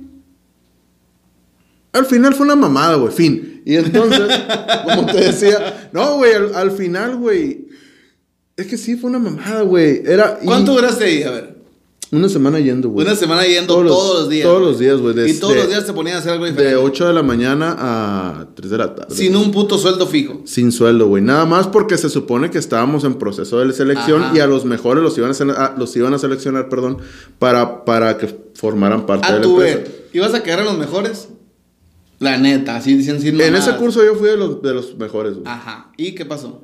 Speaker 2: Al final fue una mamada, güey, fin. Y entonces, como te decía, no, güey, al, al final, güey. Es que sí fue una mamada, güey. Era. y-
Speaker 1: ¿Cuánto duraste ahí? A ver.
Speaker 2: Una semana yendo, güey.
Speaker 1: Una semana yendo todos, los, días.
Speaker 2: Todos los días, güey. de-
Speaker 1: Y todos
Speaker 2: de-
Speaker 1: los días se ponían a hacer algo
Speaker 2: De
Speaker 1: diferente.
Speaker 2: 8 de la mañana a 3 de la tarde.
Speaker 1: Sin un puto sueldo fijo.
Speaker 2: Sin sueldo, güey. Nada más porque se supone que estábamos en proceso de selección
Speaker 1: Ajá.
Speaker 2: y a los mejores los iban a, sele- a- los iban a seleccionar, perdón, para, para que formaran parte de
Speaker 1: A
Speaker 2: la
Speaker 1: tu
Speaker 2: empresa.
Speaker 1: ver, ¿ibas a quedar en los mejores? La neta, así dicen sin
Speaker 2: En ese curso yo fui de los, de los mejores, güey.
Speaker 1: Ajá. ¿Y qué pasó?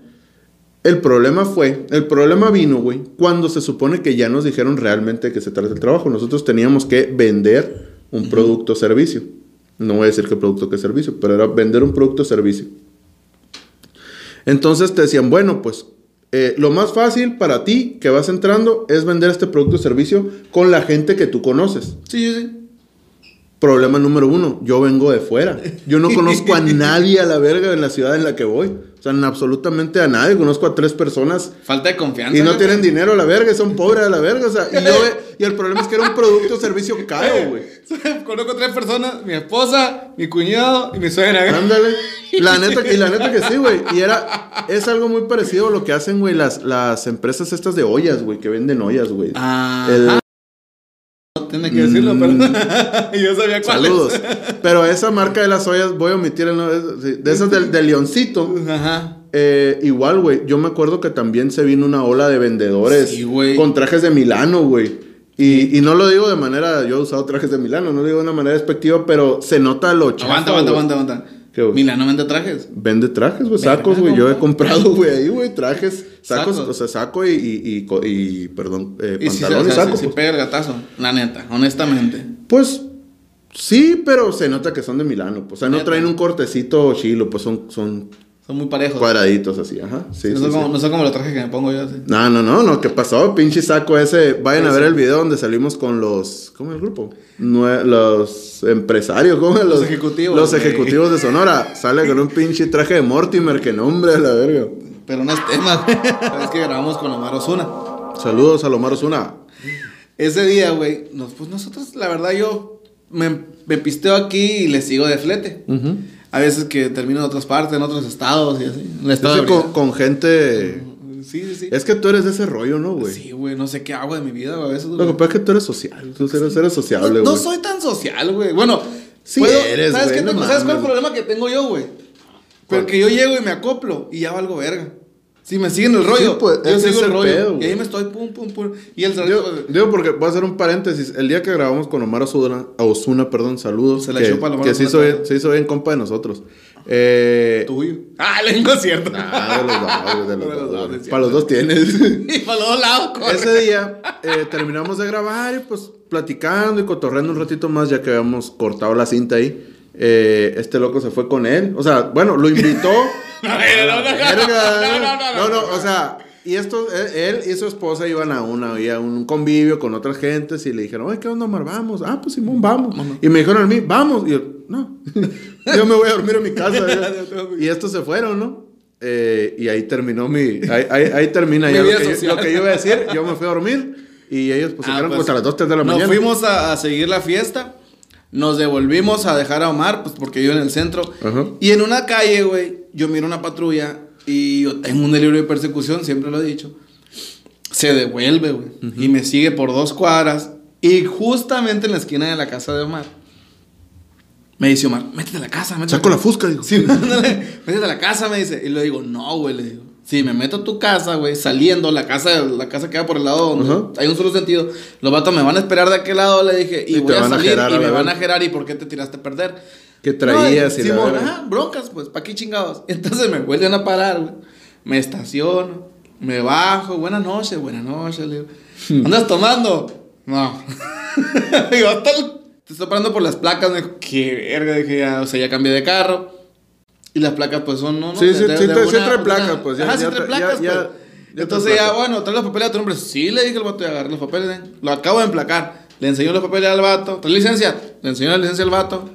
Speaker 2: El problema fue, el problema vino, güey, cuando se supone que ya nos dijeron realmente qué se trata el trabajo. Nosotros teníamos que vender un producto o servicio. No voy a decir qué producto, qué servicio, pero era vender un producto o servicio. Entonces te decían, bueno, pues eh, lo más fácil para ti que vas entrando es vender este producto o servicio con la gente que tú conoces.
Speaker 1: Sí, sí, sí.
Speaker 2: Problema número uno, yo vengo de fuera. Yo no conozco a nadie a la verga en la ciudad en la que voy. O sea, en absolutamente a nadie. Conozco a tres personas
Speaker 1: Falta de confianza.
Speaker 2: y no tienen dinero a la verga, son pobres a la verga. O sea, y, yo ve- y el problema es que era un producto o servicio caro, güey.
Speaker 1: Conozco tres personas, mi esposa, mi cuñado y mi suegra.
Speaker 2: Ándale. La neta, y la neta que sí, güey. Y era, es algo muy parecido a lo que hacen, güey, las, las empresas estas de ollas, güey, que venden ollas, güey.
Speaker 1: Ajá. Tiene que decirlo, pero yo sabía cuál
Speaker 2: Saludos.
Speaker 1: es.
Speaker 2: Pero esa marca de las ollas, voy a omitir el nombre, de esas del, del leoncito.
Speaker 1: Ajá.
Speaker 2: Eh, igual, güey. Yo me acuerdo que también se vino una ola de vendedores
Speaker 1: Sí,
Speaker 2: con trajes de Milano, güey. Y, y no lo digo de manera, yo he usado trajes de Milano, no lo digo de una manera despectiva, pero se nota lo chafa,
Speaker 1: Aguanta, aguanta, aguanta, aguanta. Milano vende trajes.
Speaker 2: Vende trajes, güey, sacos, güey. Yo he comprado, güey, ahí, güey, trajes, sacos,
Speaker 1: Sacos.
Speaker 2: o sea, saco y, y, y, co- y, perdón, eh,
Speaker 1: Y si se,
Speaker 2: pantalón
Speaker 1: o
Speaker 2: y
Speaker 1: sea,
Speaker 2: saco.
Speaker 1: si- si
Speaker 2: pues.
Speaker 1: pega el gatazo, la neta, honestamente.
Speaker 2: Pues, sí, pero se nota que son de Milano. pues, O sea, no traen un cortecito chilo, pues son, son
Speaker 1: Son muy parejos.
Speaker 2: cuadraditos así, ajá. Sí,
Speaker 1: no, son
Speaker 2: sí.
Speaker 1: como, no son como los trajes que me pongo yo. así.
Speaker 2: No, no, no, no, ¿qué pasó? Pinche saco ese. Vayan a ver el video donde salimos con los. ¿Cómo es el grupo? Nue- los empresarios, ¿cómo es?
Speaker 1: Los ejecutivos,
Speaker 2: Los ejecutivos de Sonora. Sale con un pinche traje de Mortimer, que nombre a la verga.
Speaker 1: Pero no es tema, es que grabamos con Omar Osuna.
Speaker 2: Saludos a Lomar Osuna.
Speaker 1: Ese día, güey, nos, pues nosotros, la verdad, yo me, me pisteo aquí y le sigo de flete. A veces que termino en otras partes, en otros estados y así. En el estado
Speaker 2: Es
Speaker 1: de
Speaker 2: que con, gente.
Speaker 1: Sí, sí, sí.
Speaker 2: Es que tú eres de ese rollo, ¿no, güey?
Speaker 1: Sí, güey, no sé qué hago de mi vida, güey. A veces,
Speaker 2: Lo que pasa es que tú eres social. Tú eres, eres sociable, güey.
Speaker 1: no soy tan social, güey. Bueno,
Speaker 2: Sí
Speaker 1: puedo-
Speaker 2: eres,
Speaker 1: ¿sabes,
Speaker 2: güey,
Speaker 1: qué
Speaker 2: no?
Speaker 1: ¿Sabes cuál es el problema que tengo yo, güey? Porque yo llego y me acoplo y ya valgo verga. Si me siguen el rollo,
Speaker 2: pues,
Speaker 1: yo sigo el rollo.
Speaker 2: pedo,
Speaker 1: y ahí me estoy pum, pum, pum. Y el sargento,
Speaker 2: digo porque voy a hacer un paréntesis. El día que grabamos con Omar Osuna, Osuna perdón, saludos.
Speaker 1: Se la
Speaker 2: que,
Speaker 1: chupa a Omar
Speaker 2: que se, hizo bien, se hizo bien compa de nosotros. Eh,
Speaker 1: tuyo. Ah, le digo cierto.
Speaker 2: De los de los
Speaker 1: De los
Speaker 2: Para los dos tienes.
Speaker 1: y para los dos lados, corre.
Speaker 2: Ese día eh, terminamos de grabar y pues platicando y cotorreando un ratito más ya que habíamos cortado la cinta ahí. Eh, este loco se fue con él. O sea, bueno, lo invitó.
Speaker 1: No, no, no,
Speaker 2: o sea, y esto, él, y su esposa iban a una, a un convivio con otras gentes y le dijeron, oye, ¿qué onda, Omar? Vamos. Ah, pues Simón, vamos. Y me dijeron a mí, vamos. Y yo, no, yo me voy a dormir en mi casa. y estos se fueron, ¿no? Eh, y ahí terminó mi, ahí, ahí, ahí termina
Speaker 1: Mi
Speaker 2: ya lo que, yo, lo que yo iba a decir. Yo me fui a dormir y ellos pues se
Speaker 1: Ah,
Speaker 2: quedaron
Speaker 1: pues,
Speaker 2: hasta las 2, 3 de la
Speaker 1: Nos
Speaker 2: mañana.
Speaker 1: fuimos a, a seguir la fiesta. Nos devolvimos a dejar a Omar, pues porque yo en el centro.
Speaker 2: Ajá.
Speaker 1: Y en una calle, güey, yo miro una patrulla y yo tengo un delirio de persecución, siempre lo he dicho. Se devuelve, güey. Y me sigue por dos cuadras. Y justamente en la esquina de la casa de Omar. Me dice Omar, métete a la casa, métete.
Speaker 2: Saco la fusca, digo.
Speaker 1: Sí, métete a la casa, me dice. Y le digo, no, güey, le digo. Si me meto a tu casa, güey, saliendo, la casa, la casa queda por el lado donde hay un solo sentido. Los vatos me van a esperar de aquel lado, le dije, y, voy a
Speaker 2: a
Speaker 1: salir
Speaker 2: jerar
Speaker 1: y
Speaker 2: a
Speaker 1: me van a gerar. ¿Y por qué te tiraste a perder?
Speaker 2: Que traías
Speaker 1: No,
Speaker 2: y
Speaker 1: Simón, ajá, broncas, pues, ¿para qué chingados? Entonces me vuelven a parar, güey. Me estaciono, me bajo, buenas noches, buenas noches, le digo.
Speaker 2: Hmm.
Speaker 1: ¿Andas tomando? No. digo, hasta el- te estoy parando por las placas, me dijo, qué verga, dije, ya, o sea, ya cambié de carro. Y las placas, pues, son, no, no.
Speaker 2: Sí, sí, sí sí trae placas, pues, ya-
Speaker 1: Ajá, sí trae
Speaker 2: tra-
Speaker 1: placas,
Speaker 2: ya-
Speaker 1: pues. Entonces ya, bueno, trae los papeles a tu nombre. Sí, le dije al vato y agarré los papeles. ¿eh? Lo acabo de emplacar. Le enseñó los papeles al vato. ¿Trae licencia? Le enseñó la licencia al vato.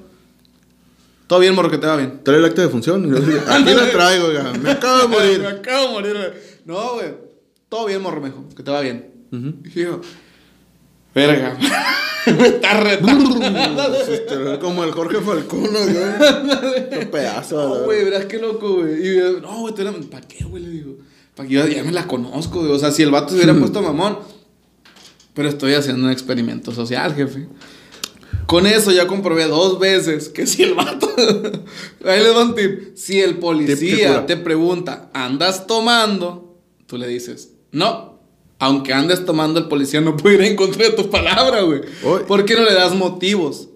Speaker 1: Todo bien, morro, que te va bien.
Speaker 2: Trae el acta de función. Aquí la traigo, oiga. Me acabo de
Speaker 1: Me
Speaker 2: morir.
Speaker 1: acabo de morir. No, güey. Todo bien, morro, mejo. Que te va bien. Y yo, verga. Me está retando.
Speaker 2: Este, Como el Jorge Falcón, güey. Qué pedazo,
Speaker 1: No, güey, verás qué loco, güey. Y yo, no, güey, ¿para qué, güey? Le digo. Para que yo ya me la conozco, güey. O sea, si el vato se hubiera puesto mamón, Pero estoy haciendo un experimento social, jefe. Con eso ya comprobé dos veces que si el vato. Ahí le doy un tip. Si el policía te pregunta, ¿andas tomando? Tú le dices, no. Aunque andes tomando, el policía no puede ir en contra de tu palabra, güey. ¿Por qué no le das motivos?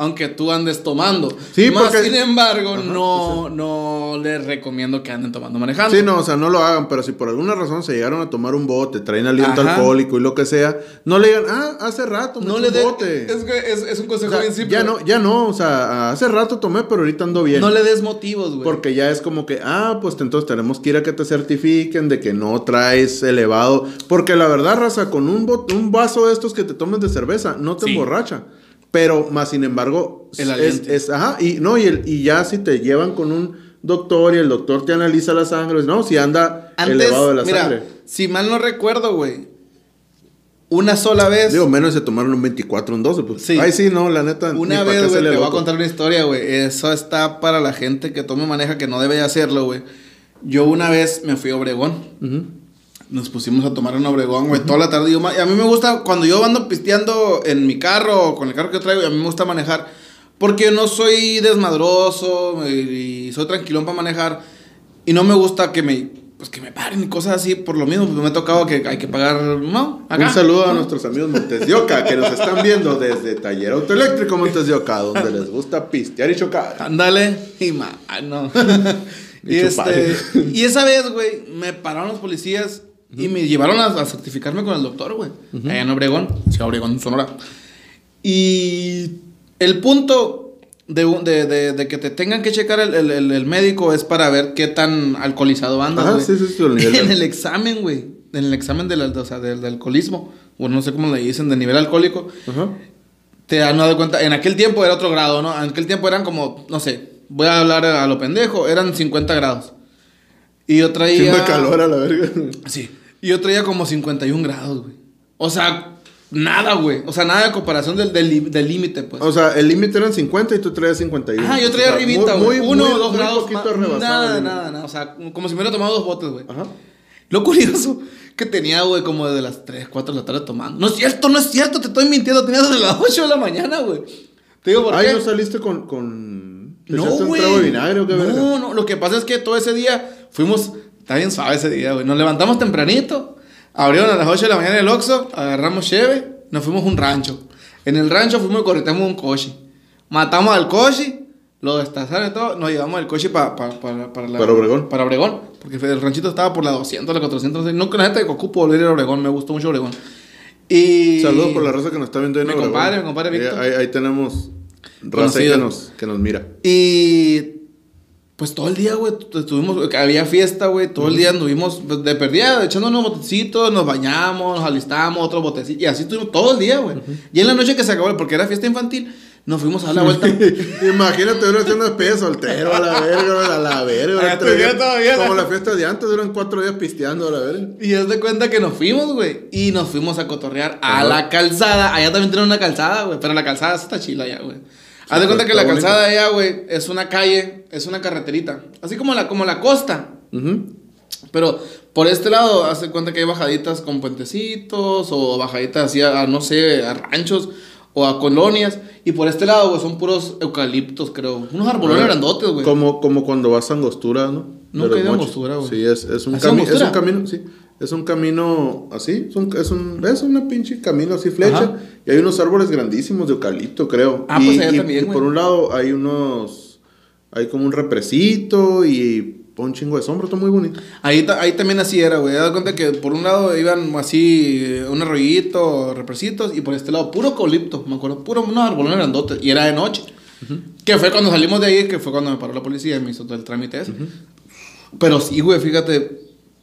Speaker 1: Aunque tú andes tomando.
Speaker 2: Sí,
Speaker 1: Más
Speaker 2: porque-
Speaker 1: sin embargo,
Speaker 2: Ajá,
Speaker 1: no, no les recomiendo que anden tomando manejando.
Speaker 2: Sí, no, o sea, no lo hagan, pero si por alguna razón se llegaron a tomar un bote, traen aliento
Speaker 1: Ajá.
Speaker 2: alcohólico y lo que sea, no le digan, ah, hace rato me
Speaker 1: No le
Speaker 2: un
Speaker 1: des.
Speaker 2: bote.
Speaker 1: Es, que es, es un
Speaker 2: O
Speaker 1: consejo
Speaker 2: sea,
Speaker 1: bien simple.
Speaker 2: ya no, ya no, o sea, hace rato tomé, pero ahorita ando bien.
Speaker 1: No le des motivos, güey.
Speaker 2: Porque ya es como que, ah, pues entonces tenemos que ir a que te certifiquen de que no traes elevado. Porque la verdad, raza, con un, bot- un vaso de estos que te tomes de cerveza, no te
Speaker 1: Sí.
Speaker 2: emborracha. Pero, más sin embargo,
Speaker 1: El
Speaker 2: es, ajá, y no, y, el, y ya si te llevan con un doctor y el doctor te analiza la sangre, no, si anda
Speaker 1: Antes,
Speaker 2: elevado de la
Speaker 1: mira,
Speaker 2: sangre.
Speaker 1: si mal no recuerdo, güey. Una sola vez.
Speaker 2: Digo, menos se tomaron un 24, un 12, pues.
Speaker 1: Sí.
Speaker 2: Ay, sí, no, la neta.
Speaker 1: Una vez, güey, te voy a contar una historia, güey. Eso está para la gente que tome y maneja que no debe de hacerlo, güey. Yo una vez me fui a Obregón.
Speaker 2: Ujú.
Speaker 1: Nos pusimos a tomar en Obregón, güey, toda la tarde. Yo y a mí me gusta, cuando yo ando pisteando en mi carro o con el carro que traigo, a mí me gusta manejar. Porque no soy desmadroso y, y soy tranquilón para manejar. Y no me gusta que me, pues, que me paren y cosas así. Por lo mismo, pues, me ha tocado que hay que pagar, ¿no? Acá.
Speaker 2: Un saludo a nuestros amigos Montes de Oca que nos están viendo desde Taller Autoeléctrico Montes de Oca, donde les gusta pistear y chocar.
Speaker 1: Ándale. Y mano. y,
Speaker 2: Y chupar.
Speaker 1: este, y esa vez, güey, me pararon los policías y me llevaron a, a certificarme con el doctor, güey. Allá en Obregón. Sí, Obregón, Sonora. Y el punto de, de, de- de que te tengan que checar el, el- el- el médico es para ver qué tan alcoholizado andas, güey.
Speaker 2: sí, sí, sí, el nivel
Speaker 1: En el examen, güey. En el examen del, o sea, del, del alcoholismo. O no sé cómo le dicen, de nivel alcohólico
Speaker 2: Ajá.
Speaker 1: te dan dado cuenta, en aquel tiempo era otro grado, ¿no? En aquel tiempo eran como, no sé, voy a hablar a lo pendejo, eran 50 grados. Y yo traía...
Speaker 2: De calor a la verga.
Speaker 1: Sí. Y yo traía como 51 grados, güey. O sea, nada, güey. O sea, nada de comparación del del li- del límite, pues.
Speaker 2: O sea, el límite eran 50 y tú traías 51.
Speaker 1: Ajá, yo traía
Speaker 2: O sea,
Speaker 1: arribita, güey. Uno o dos
Speaker 2: muy
Speaker 1: grados
Speaker 2: poquito
Speaker 1: más.
Speaker 2: rebasado
Speaker 1: Nada, nada,
Speaker 2: límite.
Speaker 1: nada. O sea, como si me hubiera tomado dos botes, güey.
Speaker 2: Ajá.
Speaker 1: Lo curioso que tenía, güey, como desde las 3, 4 de la tarde tomando. No es cierto, no es cierto, te estoy mintiendo. Tenía desde las 8 de la mañana, güey. Te digo, ¿por
Speaker 2: Ay,
Speaker 1: qué?
Speaker 2: ¿no saliste con... con... ¿te
Speaker 1: No, güey.
Speaker 2: trago de vinagre o qué verga?
Speaker 1: No, no, lo que pasa es que todo ese día fuimos, está bien suave ese día, güey. Nos levantamos tempranito, abrieron a las 8 de la mañana el Oxxo, agarramos cheve, nos fuimos a un rancho. En el rancho fuimos y corretamos un coche. Matamos al coche, lo destazaron y todo, nos llevamos el coche pa- pa- para para la-
Speaker 2: Para Obregón.
Speaker 1: Para Obregón, porque el ranchito estaba por la 200, la 400, no. Nunca la gente que ocupo volver a Obregón, me gustó mucho Obregón. Y...
Speaker 2: Saludos por la raza que nos está viendo en
Speaker 1: Mi
Speaker 2: Obregón.
Speaker 1: compadre, mi compadre
Speaker 2: Ahí-
Speaker 1: Víctor.
Speaker 2: Ahí, ahí tenemos raza que nos, que nos mira.
Speaker 1: Y pues todo el día, güey, tu- estuvimos, había fiesta, güey, todo el día anduvimos de perdida, echando unos botecitos, nos bañamos, nos alistamos, otros botecitos, y así estuvimos todo el día, güey. Y en la noche que se acabó, porque era fiesta infantil, nos fuimos a dar la vuelta.
Speaker 2: Imagínate uno haciendo despedida soltero a la verga, a la verga.
Speaker 1: Ah,
Speaker 2: Tres días-
Speaker 1: todavía,
Speaker 2: Como
Speaker 1: la-
Speaker 2: fiesta de antes, duran cuatro días pisteando a la verga.
Speaker 1: y es de cuenta que nos fuimos, güey, y nos fuimos a cotorrear a la calzada. Allá también tienen una calzada, güey, pero la calzada está chila allá, güey. Haz de cuenta que la
Speaker 2: bonito.
Speaker 1: calzada allá, güey, es una calle, es una carreterita, así como la, como la costa. Pero por este lado, hace cuenta que hay bajaditas con puentecitos o bajaditas así a, a, no sé, a ranchos o a colonias. Y por este lado, güey, son puros eucaliptos, creo. Unos arbolones grandotes, güey.
Speaker 2: Como, como cuando vas a Angostura, ¿no?
Speaker 1: Nunca
Speaker 2: De
Speaker 1: he ido a. Angostura, güey.
Speaker 2: Sí, es, es, un camino, sí. Es un camino así, es un, es un, es una pinche camino así flecha.
Speaker 1: Ajá.
Speaker 2: Y hay unos árboles grandísimos de eucalipto, creo.
Speaker 1: Ah,
Speaker 2: y,
Speaker 1: pues allá
Speaker 2: y-
Speaker 1: también,
Speaker 2: y por un lado hay unos, hay como un represito y un chingo de sombra, está muy bonito.
Speaker 1: Ahí, ahí también así era, güey. De cuenta que por un lado iban así, eh, un arroyito, represitos, y por este lado puro eucalipto, me acuerdo, puro unos arbolones grandotes. Y era de noche. Que fue cuando salimos de ahí, que fue cuando me paró la policía y me hizo todo el trámite ese. Pero sí, güey, fíjate,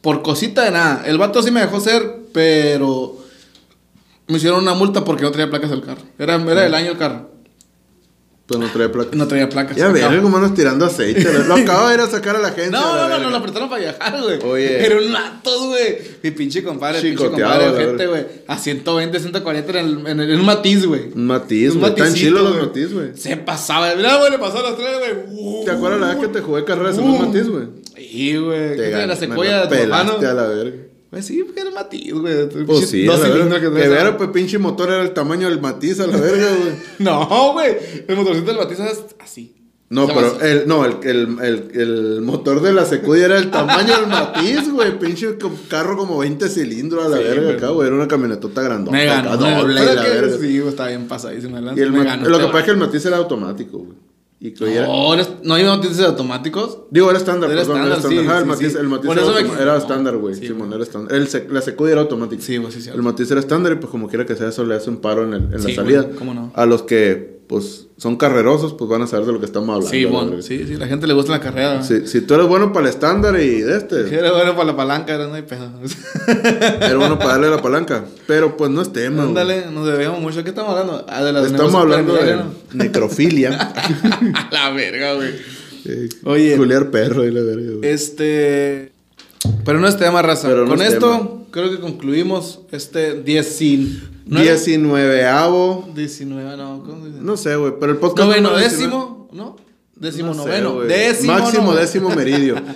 Speaker 1: por cosita de nada. El vato sí me dejó ser, pero me hicieron una multa porque no traía placas del carro. Era, era del año el carro.
Speaker 2: Pero no trae placa.
Speaker 1: No traía placas.
Speaker 2: Ya verga, como andas tirando aceite. Lo acabo de ir a sacar a la gente.
Speaker 1: No,
Speaker 2: la
Speaker 1: no, no,
Speaker 2: verga.
Speaker 1: no, lo apretaron para viajar, güey.
Speaker 2: Oye.
Speaker 1: Era un mato, güey. Mi pinche compadre, pinche compadre,
Speaker 2: la
Speaker 1: gente, güey. A 120, 140 en, el, en, el- en un matiz, güey.
Speaker 2: Un matiz,
Speaker 1: Un
Speaker 2: güey. Están
Speaker 1: maticito,
Speaker 2: chilos los matiz, güey.
Speaker 1: Se pasaba. Mira, güey, le pasó a las tres, güey.
Speaker 2: ¿Te acuerdas la vez que te jugué carreras en
Speaker 1: Uh.
Speaker 2: un matiz, güey?
Speaker 1: Sí, güey.
Speaker 2: Te
Speaker 1: ¿Qué
Speaker 2: gané,
Speaker 1: La
Speaker 2: me
Speaker 1: secuoya
Speaker 2: la
Speaker 1: de tu
Speaker 2: a la verga.
Speaker 1: Pues sí, porque era Matiz, güey.
Speaker 2: Pues sí,
Speaker 1: Dos
Speaker 2: a la
Speaker 1: cilindros
Speaker 2: verga.
Speaker 1: que
Speaker 2: ver,
Speaker 1: ahora.
Speaker 2: pues pinche motor era el tamaño del matiz a la verga, güey.
Speaker 1: No, güey. El motorcito del Matiz es así.
Speaker 2: No,
Speaker 1: O sea,
Speaker 2: pero el, no, el, el, el, el motor de la secuya era el tamaño del matiz, güey. Pinche carro como 20 cilindros a la
Speaker 1: Sí,
Speaker 2: verga acá, güey. Era una camionetota grandota.
Speaker 1: Me ganó.
Speaker 2: acá, doble la verga.
Speaker 1: Sí, güey, está bien pasadísimo. de
Speaker 2: Y el
Speaker 1: me ganó
Speaker 2: lo que pasa es que el matiz era automático, güey.
Speaker 1: No, no hay matices automáticos.
Speaker 2: Digo, era estándar,
Speaker 1: Era estándar, sí,
Speaker 2: Ajá, el
Speaker 1: sí,
Speaker 2: matiz,
Speaker 1: sí.
Speaker 2: el matiz era,
Speaker 1: me
Speaker 2: estándar, güey.
Speaker 1: Sí,
Speaker 2: Simón, era estándar. El sec- la secuya era automática.
Speaker 1: Sí, güey, sí, cierto.
Speaker 2: El matiz era estándar y pues como quiera que sea, eso le hace un paro en, el- en
Speaker 1: Sí,
Speaker 2: la salida.
Speaker 1: cómo no.
Speaker 2: A los que, pues, son carrerosos, pues van a saber de lo que estamos hablando.
Speaker 1: Sí, bueno, sí, sí, la gente le gusta la carrera.
Speaker 2: Si, si tú eres bueno para el estándar y de este,
Speaker 1: Era bueno para la palanca, era no hay pedo.
Speaker 2: eres bueno para darle la palanca. Pero pues no es tema.
Speaker 1: Ándale, nos debemos mucho. ¿Qué estamos hablando? Ah, de las
Speaker 2: Estamos hablando de necrofilia.
Speaker 1: la verga, güey.
Speaker 2: Eh,
Speaker 1: Oye.
Speaker 2: Culiar perro y la verga, güey.
Speaker 1: Este. Pero no es tema, raza.
Speaker 2: Pero no
Speaker 1: Con
Speaker 2: es
Speaker 1: esto,
Speaker 2: tema.
Speaker 1: creo que concluimos este 10 sin.
Speaker 2: 19avo.
Speaker 1: 19, no.
Speaker 2: No sé, güey. Pero el podcast.
Speaker 1: Noveno,
Speaker 2: número 19.
Speaker 1: décimo, ¿no? Décimo
Speaker 2: No sé,
Speaker 1: noveno.
Speaker 2: güey.
Speaker 1: décimo
Speaker 2: Máximo
Speaker 1: noveno.
Speaker 2: décimo meridio.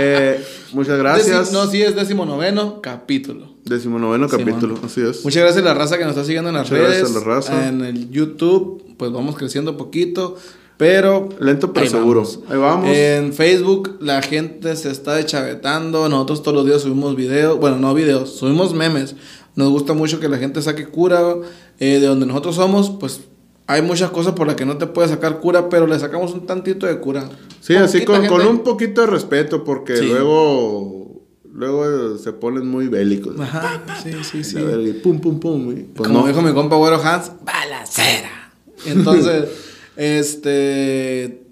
Speaker 2: Eh, muchas gracias.
Speaker 1: No, sí, es décimo noveno capítulo.
Speaker 2: Décimo noveno capítulo. Así es.
Speaker 1: Muchas gracias a la raza que nos está siguiendo en las
Speaker 2: Muchas gracias
Speaker 1: redes.
Speaker 2: a la raza.
Speaker 1: En el YouTube, pues vamos creciendo poquito. Pero.
Speaker 2: Lento pero
Speaker 1: ahí
Speaker 2: seguro.
Speaker 1: vamos.
Speaker 2: Ahí vamos.
Speaker 1: En Facebook la gente se está deschavetando. Nosotros todos los días subimos videos. Bueno, no videos, subimos memes. Nos gusta mucho que la gente saque cura. eh, de donde nosotros somos, pues hay muchas cosas por las que no te puede sacar cura, pero le sacamos un tantito de cura.
Speaker 2: sí, así con, con un poquito de respeto, porque
Speaker 1: Sí.
Speaker 2: luego. Luego se ponen muy bélicos.
Speaker 1: Ajá, sí, sí, sí.
Speaker 2: Y pum, pum, pum. y pues
Speaker 1: Como
Speaker 2: no.
Speaker 1: dijo mi compa Güero Hans, balacera. Entonces, este.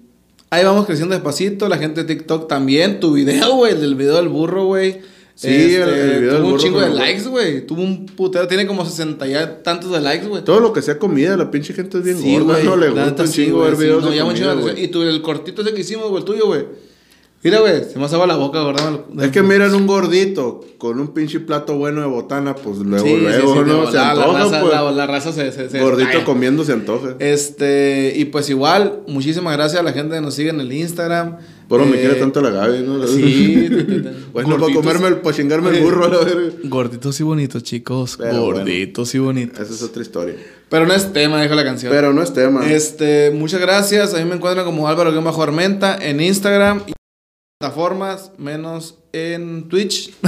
Speaker 1: Ahí vamos creciendo despacito. La gente de TikTok también. Tu video, güey, el del video del burro, güey.
Speaker 2: Sí, el- el video del
Speaker 1: tuvo un chingo de likes, güey. Tuvo un putero. Tiene como 60 ya tantos de likes, güey.
Speaker 2: Todo lo que sea comida, la pinche gente es bien
Speaker 1: Sí,
Speaker 2: gorda.
Speaker 1: güey.
Speaker 2: No le gusta un chingo ver videos
Speaker 1: no,
Speaker 2: de comida, güey.
Speaker 1: Y tu, el cortito ese que hicimos, güey, el tuyo, güey. Mira, güey, se me agua la boca, ¿verdad?
Speaker 2: Es que miran un gordito con un pinche plato bueno de botana, pues luego,
Speaker 1: Sí,
Speaker 2: luego,
Speaker 1: sí,
Speaker 2: ¿no? Se
Speaker 1: la
Speaker 2: antoja,
Speaker 1: raza-
Speaker 2: pues.
Speaker 1: la, la raza se, se, se
Speaker 2: Gordito comiendo se antoja.
Speaker 1: Este, y pues igual, muchísimas gracias a la gente que nos sigue en el Instagram.
Speaker 2: Pero me
Speaker 1: Eh,
Speaker 2: quiere tanto la Gaby, ¿no?
Speaker 1: Sí,
Speaker 2: Bueno, para comerme, el- para chingarme el burro, a la verga.
Speaker 1: Gorditos y bonitos, chicos.
Speaker 2: Pero
Speaker 1: gorditos y bonitos.
Speaker 2: Esa es otra historia.
Speaker 1: Pero no es tema, dijo la canción.
Speaker 2: Pero no es tema.
Speaker 1: Este, muchas gracias. A mí me encuentran como Álvaro Bajo Armenta en Instagram y plataformas, menos en Twitch.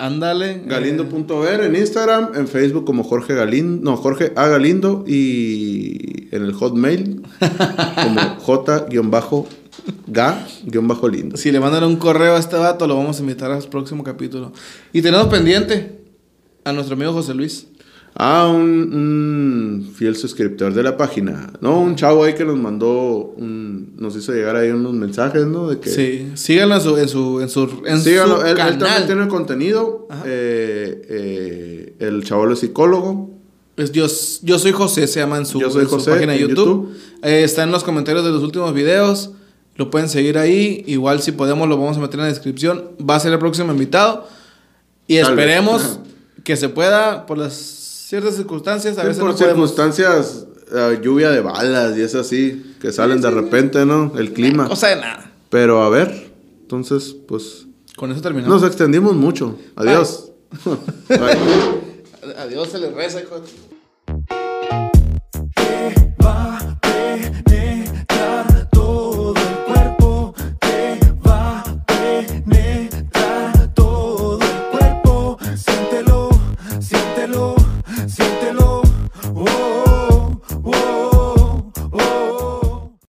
Speaker 1: Ándale.
Speaker 2: Galindo.ver en Instagram, en Facebook como Jorge Galindo, no, Jorge A. Galindo y en el Hotmail como J-Ga-Lindo.
Speaker 1: Si le mandan un correo a este vato, lo vamos a invitar al próximo capítulo. Y tenemos pendiente a nuestro amigo José Luis.
Speaker 2: Ah, un, un fiel suscriptor de la página. No, un chavo ahí que nos mandó, un, nos hizo llegar ahí unos mensajes, ¿no? De que
Speaker 1: Sí, síganlo en su, en su, en su, en
Speaker 2: Síganlo,
Speaker 1: su
Speaker 2: él, él
Speaker 1: canal.
Speaker 2: también tiene contenido.
Speaker 1: Ajá.
Speaker 2: eh, eh, el chaval es psicólogo.
Speaker 1: Es yo, yo soy José, se llama en su,
Speaker 2: Yo soy
Speaker 1: en su página de YouTube. Eh, está en los comentarios de los últimos videos. Lo pueden seguir ahí. Igual si podemos lo vamos a meter en la descripción. Va a ser el próximo invitado. Y
Speaker 2: Tal
Speaker 1: esperemos que se pueda por las ciertas circunstancias. A
Speaker 2: Sí,
Speaker 1: veces
Speaker 2: por
Speaker 1: no podemos.
Speaker 2: circunstancias, eh, lluvia de balas y es así, que salen de repente, ¿no? El clima.
Speaker 1: Cosa de nada.
Speaker 2: Pero a ver, entonces, pues,
Speaker 1: Con eso terminamos.
Speaker 2: nos extendimos mucho. Adiós. Bye.
Speaker 1: Adiós, se le reza, hijo.
Speaker 4: va